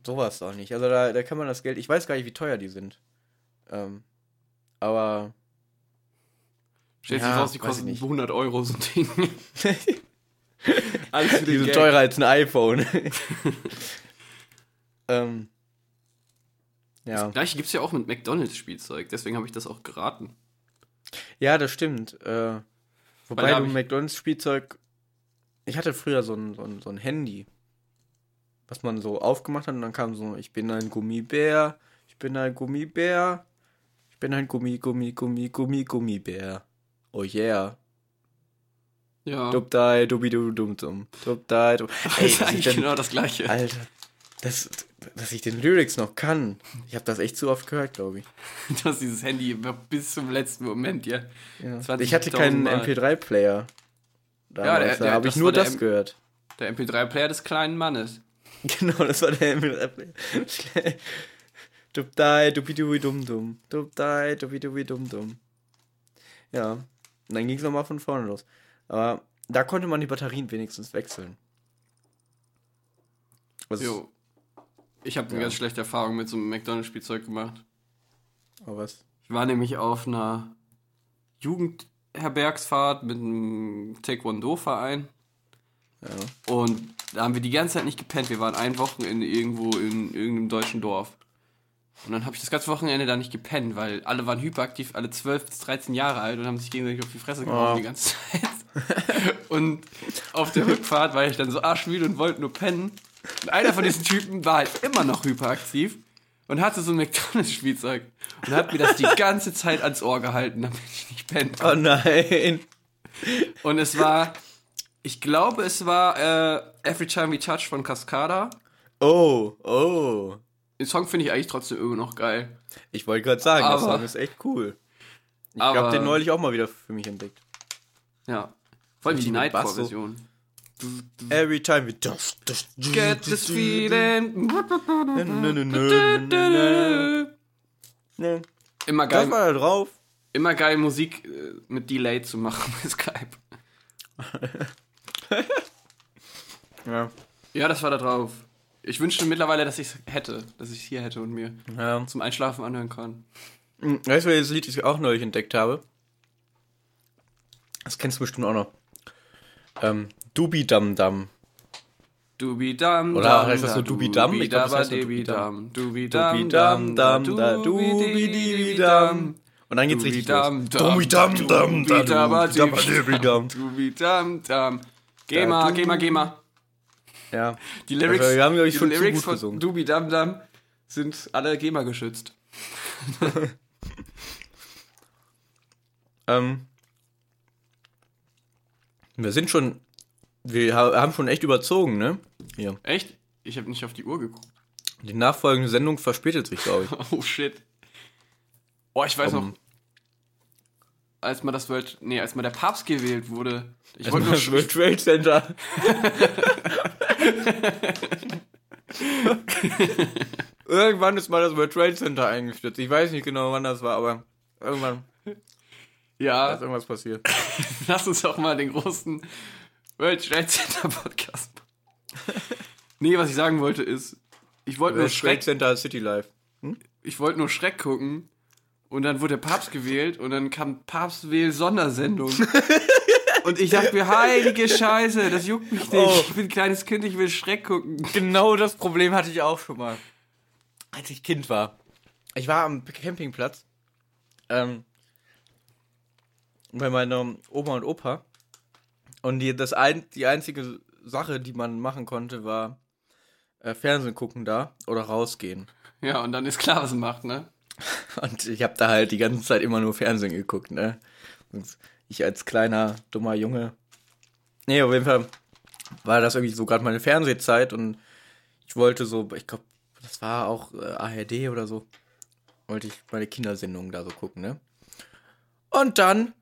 sowas auch nicht. Also da, da kann man das Geld. Ich weiß gar nicht, wie teuer die sind. Ähm, aber. Stellt Ja, sich raus, die kosten nicht. 100 Euro, so ein Ding. Alles für Die sind teurer als ein iPhone. ähm. Ja. Das gleiche gibt es ja auch mit McDonalds-Spielzeug, deswegen habe ich das auch geraten. Ja, das stimmt. Äh, wobei du McDonalds-Spielzeug. Ich hatte früher so ein, so, ein, so ein Handy, was man so aufgemacht hat und dann kam so: Ich bin ein Gummibär, ich bin ein Gummibär, ich bin ein Gummi, Gummi, Gummi, Gummi, Gummibär. Oh yeah. Ja. Dubdai, dubidu, dum dum. Dubdai, dum. das Ey, ist dass ich eigentlich denn, genau das gleiche. Alter, das, dass ich den Lyrics noch kann. Ich habe das echt zu oft gehört, glaube ich. Du hast dieses Handy bis zum letzten Moment, ja. Ja. 20.000 Ich hatte keinen Mal. MP3-Player. Ja, der- Damals, da der- habe ich das nur der das M- gehört. Der MP3-Player des kleinen Mannes. Genau, das war der MP3-Player. Dubdai, dubidubi dum dum. Dubdai, dubidubi dum dum. Ja, und dann ging es nochmal von vorne los. Aber da konnte man die Batterien wenigstens wechseln. Was Jo. Ich habe eine Ja. ganz schlechte Erfahrung mit so einem McDonalds-Spielzeug gemacht. Oh, was? Ich war nämlich auf einer Jugend, Herbergsfahrt mit einem Taekwondo-Verein. Ja. Und da haben wir die ganze Zeit nicht gepennt. Wir waren ein Wochenende irgendwo in irgendeinem deutschen Dorf. Und dann habe ich das ganze Wochenende da nicht gepennt, weil alle waren hyperaktiv, alle 12 bis 13 Jahre alt und haben sich gegenseitig auf die Fresse gehauen Oh. die ganze Zeit. und auf der Rückfahrt war ich dann so arschmüde und wollte nur pennen. Und einer von diesen Typen war halt immer noch hyperaktiv und hatte so ein McDonalds-Spielzeug und hat mir das die ganze Zeit ans Ohr gehalten, damit ich nicht pennen Oh nein. und es war, ich glaube, es war äh, Every Time We Touch von Cascada. Oh, oh. Den Song finde ich eigentlich trotzdem immer noch geil. Ich wollte gerade sagen, der Aber- Song ist echt cool. Ich habe den neulich auch mal wieder für mich entdeckt. Ja. Vor allem die. Nightcore-Version. Every time we just, just Get this feeling. Immer geil, war da drauf. immer geil Musik äh, mit Delay zu machen bei Skype. Ja. Ja, das war da drauf. Ich wünschte mittlerweile, dass ich es hätte, dass ich es hier hätte und mir ja. zum Einschlafen anhören kann. Hm, Weißt du, welches Lied ich auch neulich entdeckt habe? Das kennst du bestimmt auch noch. Ähm, Dubi Dum Dum. Dubi dam Oder dam, heißt das so Dubi Dam? Ich glaub, das heißt Dubi Dam. dam. Dubi dam Dum dam, Dum da Dubi Dibi Dum. Und dann geht's Dubi richtig dam los. dam, Dubi Dum Dum da Dubi Dum Dum. Dubi dam dam. Geh mal, geh mal, geh mal. Ja. Die Lyrics, Also, wir haben, ich, die Lyrics von gesungen. Dubi Dam Dam sind alle GEMA geschützt. Ähm, wir sind schon, wir ha- haben schon echt überzogen, ne? Hier. Echt? Ich habe nicht auf die Uhr geguckt. Die nachfolgende Sendung verspätet sich, glaube ich. Oh shit. Oh, ich weiß Um, noch, als mal das World, nee, als mal der Papst gewählt wurde. Ich wollte nur, das World Trade Center. Irgendwann ist mal das World Trade Center eingestürzt. Ich weiß nicht genau, wann das war, aber irgendwann ja, ist irgendwas passiert. lass uns doch mal den großen World Trade Center Podcast machen. Nee, was ich sagen wollte ist, ich wollte nur World Trade Schreck, Center City Life. ich wollte nur Schreck gucken und dann wurde der Papst gewählt und dann kam Papst wähl Sondersendung. Und ich dachte mir, heilige Scheiße, das juckt mich nicht. Oh. Ich bin ein kleines Kind, ich will Schreck gucken. Genau das Problem hatte ich auch schon mal. Als ich Kind war. Ich war am Campingplatz. Ähm, bei meiner Oma und Opa. Und die, das ein, die einzige Sache, die man machen konnte, war äh, Fernsehen gucken da oder rausgehen. Ja, und dann ist klar, was er macht, ne? Und ich habe da halt die ganze Zeit immer nur Fernsehen geguckt, ne? Und ich als kleiner, dummer Junge. Nee, auf jeden Fall war das irgendwie so gerade meine Fernsehzeit und ich wollte so, ich glaube, das war auch äh, ARD oder so, wollte ich meine Kindersendungen da so gucken, ne? Und dann,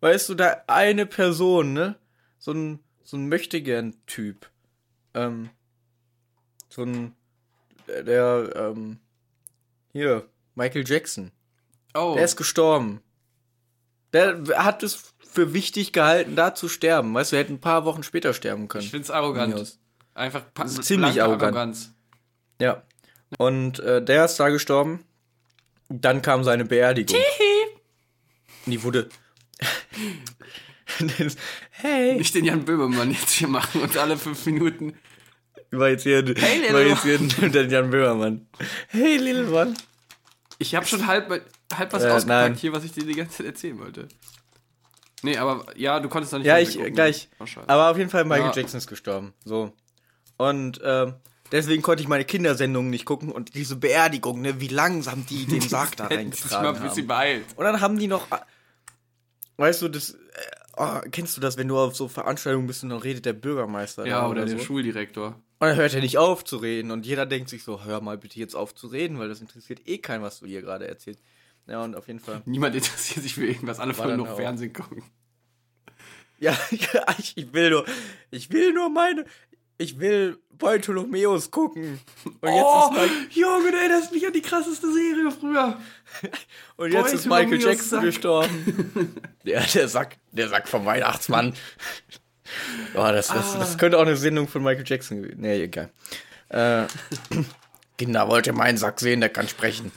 weißt du, da eine Person, ne? So ein, so ein Möchtegern-Typ. Ähm, so ein, der, ähm, hier, Michael Jackson. Oh, Der ist gestorben. Der hat es für wichtig gehalten, da zu sterben. Weißt du, er hätte ein paar Wochen später sterben können. ich find's arrogant. Einfach ziemlich arrogant. Arroganz. Ja. Und äh, der ist da gestorben. Dann kam seine Beerdigung. Die wurde. hey! Nicht den Jan Böhmermann jetzt hier machen und alle fünf Minuten. War jetzt hier, Hey, war jetzt hier der Jan Böhmermann. Hey, Little One. Ich habe schon halb, halb was Äh, ausgepackt nein. hier, was ich dir die ganze Zeit erzählen wollte. Nee, aber ja, du konntest doch nicht Ja, ich gucken. gleich. Oh. Aber auf jeden Fall Michael Ja. Jackson ist gestorben. So. Und ähm, deswegen konnte ich meine Kindersendungen nicht gucken und diese Beerdigung, ne, wie langsam die den Sarg da mal reingetragen ein bisschen haben. beeilt. Und dann haben die noch, weißt du, das, äh, oh, kennst du das, wenn du auf so Veranstaltungen bist und dann redet der Bürgermeister Ja, da oder der so? Schuldirektor. Und dann hört er nicht auf zu reden und jeder denkt sich so, hör mal bitte jetzt auf zu reden, weil das interessiert eh keinen, was du hier gerade erzählst. Ja, und auf jeden Fall. Niemand interessiert sich für irgendwas, alle wollen nur. Fernsehen gucken. Ja, ich, ich will nur, ich will nur meine, ich will Bartholomäus gucken. Und jetzt, oh, ist, Mike, Junge, du erinnerst mich an die krasseste Serie früher. und jetzt ist Michael Jackson Sack. gestorben. Ja, der Sack, der Sack vom Weihnachtsmann. Oh, das, das, Ah. das könnte auch eine Sendung von Michael Jackson gewesen. Nee, egal. Äh, Kinder, wollt ihr meinen Sack sehen, der kann sprechen.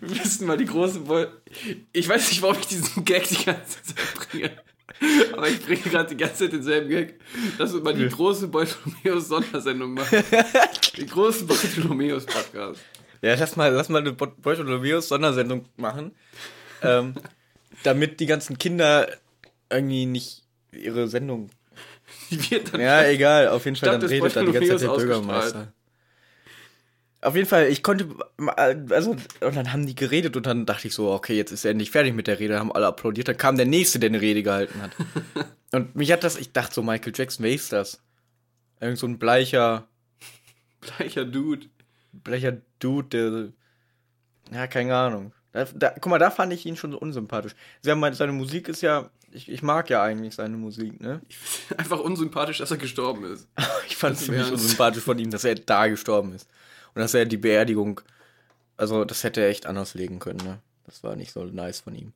Wir müssen mal die große Boy. Ich weiß nicht, warum ich diesen Gag die ganze Zeit bringe. Aber ich bringe gerade die ganze Zeit denselben Gag. Lass uns mal die große Bartholomäus Sondersendung machen. Die große Bartholomäus Podcast. Ja, lass mal, lass mal eine Bartholomäus Sondersendung machen. ähm, damit die ganzen Kinder irgendwie nicht ihre Sendung. Ja, egal, auf jeden Fall, dann redet dann die ganze Zeit der Bürgermeister. Auf jeden Fall, ich konnte, also, und dann haben die geredet und dann dachte ich so, okay, jetzt ist er endlich fertig mit der Rede, haben alle applaudiert, dann kam der Nächste, der eine Rede gehalten hat. und mich hat das, ich dachte so, Michael Jackson, wer ist das? Irgend so ein bleicher, gleicher Dude. bleicher Dude, der, ja, keine Ahnung. Da, da, guck mal, da fand ich ihn schon so unsympathisch. Sie haben, seine Musik ist ja, ich, ich mag ja eigentlich seine Musik, ne? Einfach unsympathisch, dass er gestorben ist. Ich fand es ziemlich unsympathisch von ihm, dass er da gestorben ist. Und dass er die Beerdigung, also das hätte er echt anders legen können, ne? Das war nicht so nice von ihm.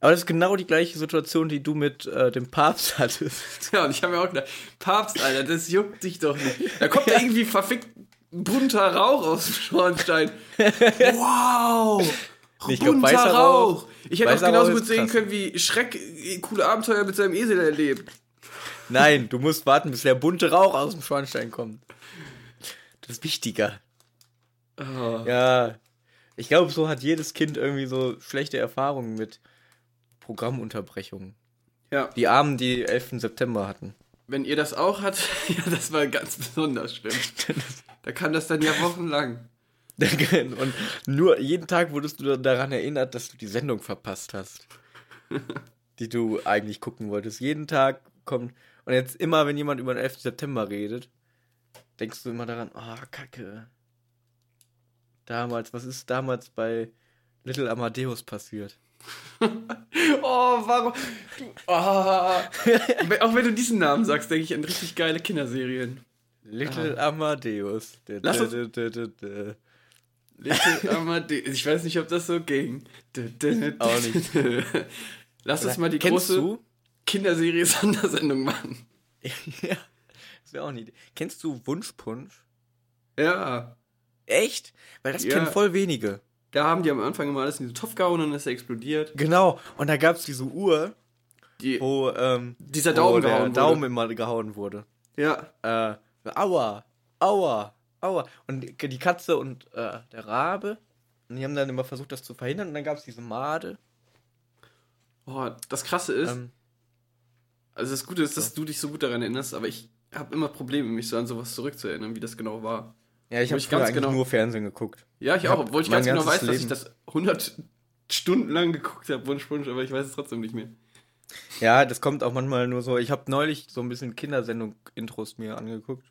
Aber das ist genau die gleiche Situation, die du mit äh, dem Papst hattest. Ja, und ich habe mir auch gedacht, Papst, Alter, das juckt dich doch nicht. Da kommt da irgendwie verfickt bunter Rauch aus dem Schornstein. Wow! Ich glaub, weißer Rauch. Rauch- Ich hätte auch genauso gut sehen krass. können, wie Schreck äh, coole Abenteuer mit seinem Esel erlebt. Nein, du musst warten, bis der bunte Rauch aus dem Schornstein kommt. Das ist wichtiger. Oh. Ja, ich glaube, so hat jedes Kind irgendwie so schlechte Erfahrungen mit Programmunterbrechungen. Ja, Die Armen, die 11. September hatten. wenn ihr das auch habt, ja, das war ganz besonders schlimm. Da kann das dann ja wochenlang. Und nur jeden Tag wurdest du daran erinnert, dass du die Sendung verpasst hast. die du eigentlich gucken wolltest. Jeden Tag kommt. Und jetzt immer, wenn jemand über den 11. September redet, denkst du immer daran, oh, Kacke. Damals, was ist damals bei Little Amadeus passiert? Oh, warum? Oh. auch wenn du diesen Namen sagst, denke ich an richtig geile Kinderserien. Little Amadeus. Dä, Lass uns-. Little Amadeus. Ich weiß nicht, ob das so ging. Auch nicht. Lass uns mal die Kennst große du? Kinderserie-Sondersendung machen. ja, das wäre auch eine Idee. Kennst du Wunschpunsch? Ja. Echt? Weil das Ja. kennen voll wenige. Da haben die am Anfang immer alles in diesen Topf gehauen und dann ist er explodiert. Genau. Und da gab es diese Uhr, Die, wo ähm, dieser wo Daumen der gehauen wurde. Daumen immer gehauen wurde. Ja. Äh, aua, aua, aua. Und die Katze und äh, der Rabe, und die haben dann immer versucht, das zu verhindern. Und dann gab es diese Made. Oh, das Krasse ist, Ähm, also das Gute ist, dass du dich so gut daran erinnerst, aber ich habe immer Probleme, mich so an sowas zurückzuerinnern, wie das genau war. ja, ich habe ganz genau- nur Fernsehen geguckt. Ja, ich Ich auch, obwohl ich ganz genau weiß, ganzes dass ich Leben- das 100 Stunden lang geguckt habe, Wunschwunsch, aber ich weiß es trotzdem nicht mehr. Ja, das kommt auch manchmal nur so. Ich habe neulich so ein bisschen Kindersendung-Intros mir angeguckt.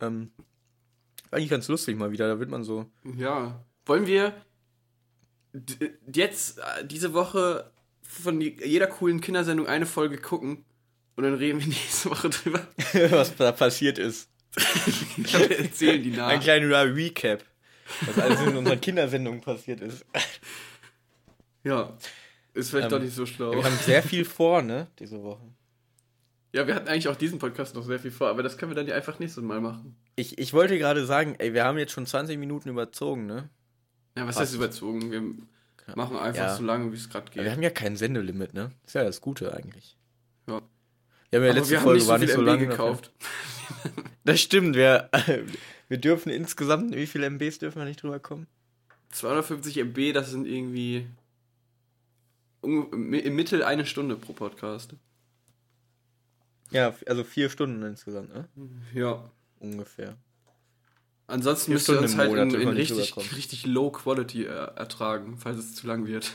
Ähm, eigentlich ganz lustig mal wieder. Da wird man so. Ja. Wollen wir jetzt äh, diese Woche von jeder coolen Kindersendung eine Folge gucken und dann reden wir nächste Woche drüber. was da passiert ist. Wir erzählen die Ein nach. kleiner Recap. Was alles in unseren Kindersendungen passiert ist. Ja. Ist vielleicht Ähm, doch nicht so schlau. Wir haben sehr viel vor, ne, diese Woche. Ja, wir hatten eigentlich auch diesen Podcast noch sehr viel vor, aber das können wir dann ja einfach nächstes Mal machen. Ich, ich wollte gerade sagen, ey, wir haben jetzt schon 20 Minuten überzogen, ne? Ja, was Passt. heißt überzogen? Wir machen einfach Ja. so lange, wie es gerade geht. wir haben ja kein Sendelimit, ne? Ist ja das Gute eigentlich. Ja. Wir haben ja aber letzte haben Folge nicht so war nicht so MB lange. gekauft. Das stimmt, wir, wir dürfen insgesamt, wie viele MBs dürfen wir nicht drüber kommen? 250 MB, das sind irgendwie im Mittel eine Stunde pro Podcast. Ja, also vier Stunden insgesamt, ne? Ja. Ungefähr. Ansonsten müsst ihr uns halt Monat in, in richtig, richtig Low Quality äh, ertragen, falls es zu lang wird.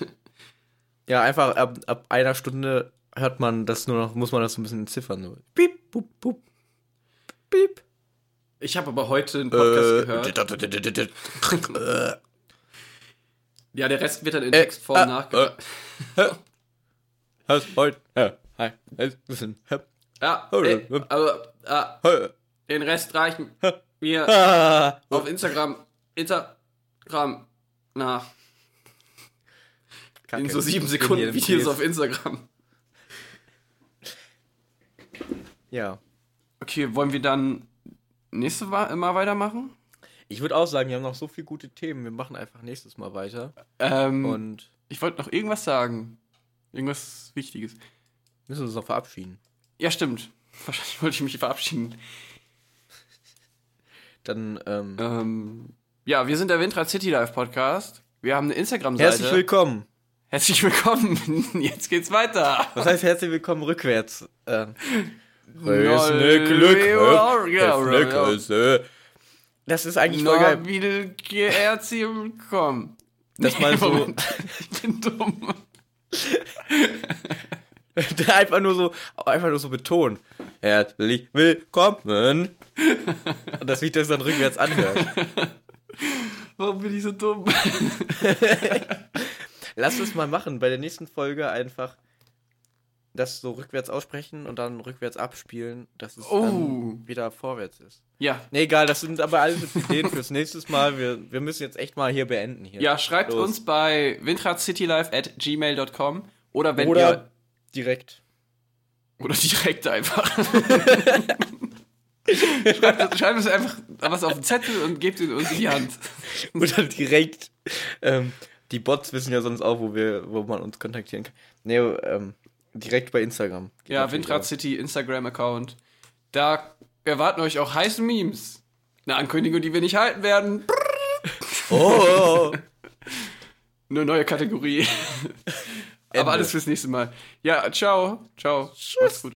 Ja, einfach ab, ab einer Stunde hört man das nur noch, muss man das so ein bisschen entziffern. So. Piep, bup, bup. Piep. Ich habe aber heute einen Podcast Äh, gehört. Ja, der Rest wird dann in Äh, Textform äh, nachgedacht. Ja, hi. Ja, ey, aber ah, hö. den Rest reichen wir auf Instagram, Instagram nach. In so sieben Sekunden Videos auf Instagram. Ja. Okay, wollen wir dann nächste Mal weitermachen? Ich würde auch sagen, wir haben noch so viele gute Themen. Wir machen einfach nächstes Mal weiter. Ähm, Und ich wollte noch irgendwas sagen. Irgendwas Wichtiges. müssen uns noch verabschieden. Ja, stimmt. Wahrscheinlich wollte ich mich verabschieden. Dann, ähm, Ähm, ja, wir sind der Windrad City Life Podcast. Wir haben eine Instagram-Seite. herzlich willkommen. Herzlich willkommen. Jetzt geht's weiter. Was heißt herzlich willkommen rückwärts? Ähm. Das ist eigentlich voll geil. Herzlich willkommen. Dass man so-. Ich bin dumm. einfach nur so, einfach nur so betonen. Herzlich willkommen. Und dass sich das dann rückwärts anhört. Warum bin ich so dumm? Lass es mal machen. Bei der nächsten Folge einfach das so rückwärts aussprechen und dann rückwärts abspielen, dass es Oh. dann wieder vorwärts ist. Ja, Nee, egal, das sind aber alles Ideen fürs nächste Mal. Wir, wir müssen jetzt echt mal hier beenden hier. ja, schreibt Los. uns bei windradcitylife at gmail.com oder wenn Oder ihr direkt. oder direkt einfach. schreibt, schreibt uns einfach was auf den Zettel und gebt ihn uns in die Hand. Oder direkt. Ähm, die Bots wissen ja sonst auch, wo wir, wo man uns kontaktieren kann. Nee, ähm, direkt bei Instagram. Geht Ja, Windrad auch. City Instagram-Account. Da erwarten euch auch heiße Memes. Eine Ankündigung, die wir nicht halten werden. Oh! Eine neue Kategorie. Ende. Aber alles fürs nächste Mal. Ja, ciao. Ciao. Macht's gut.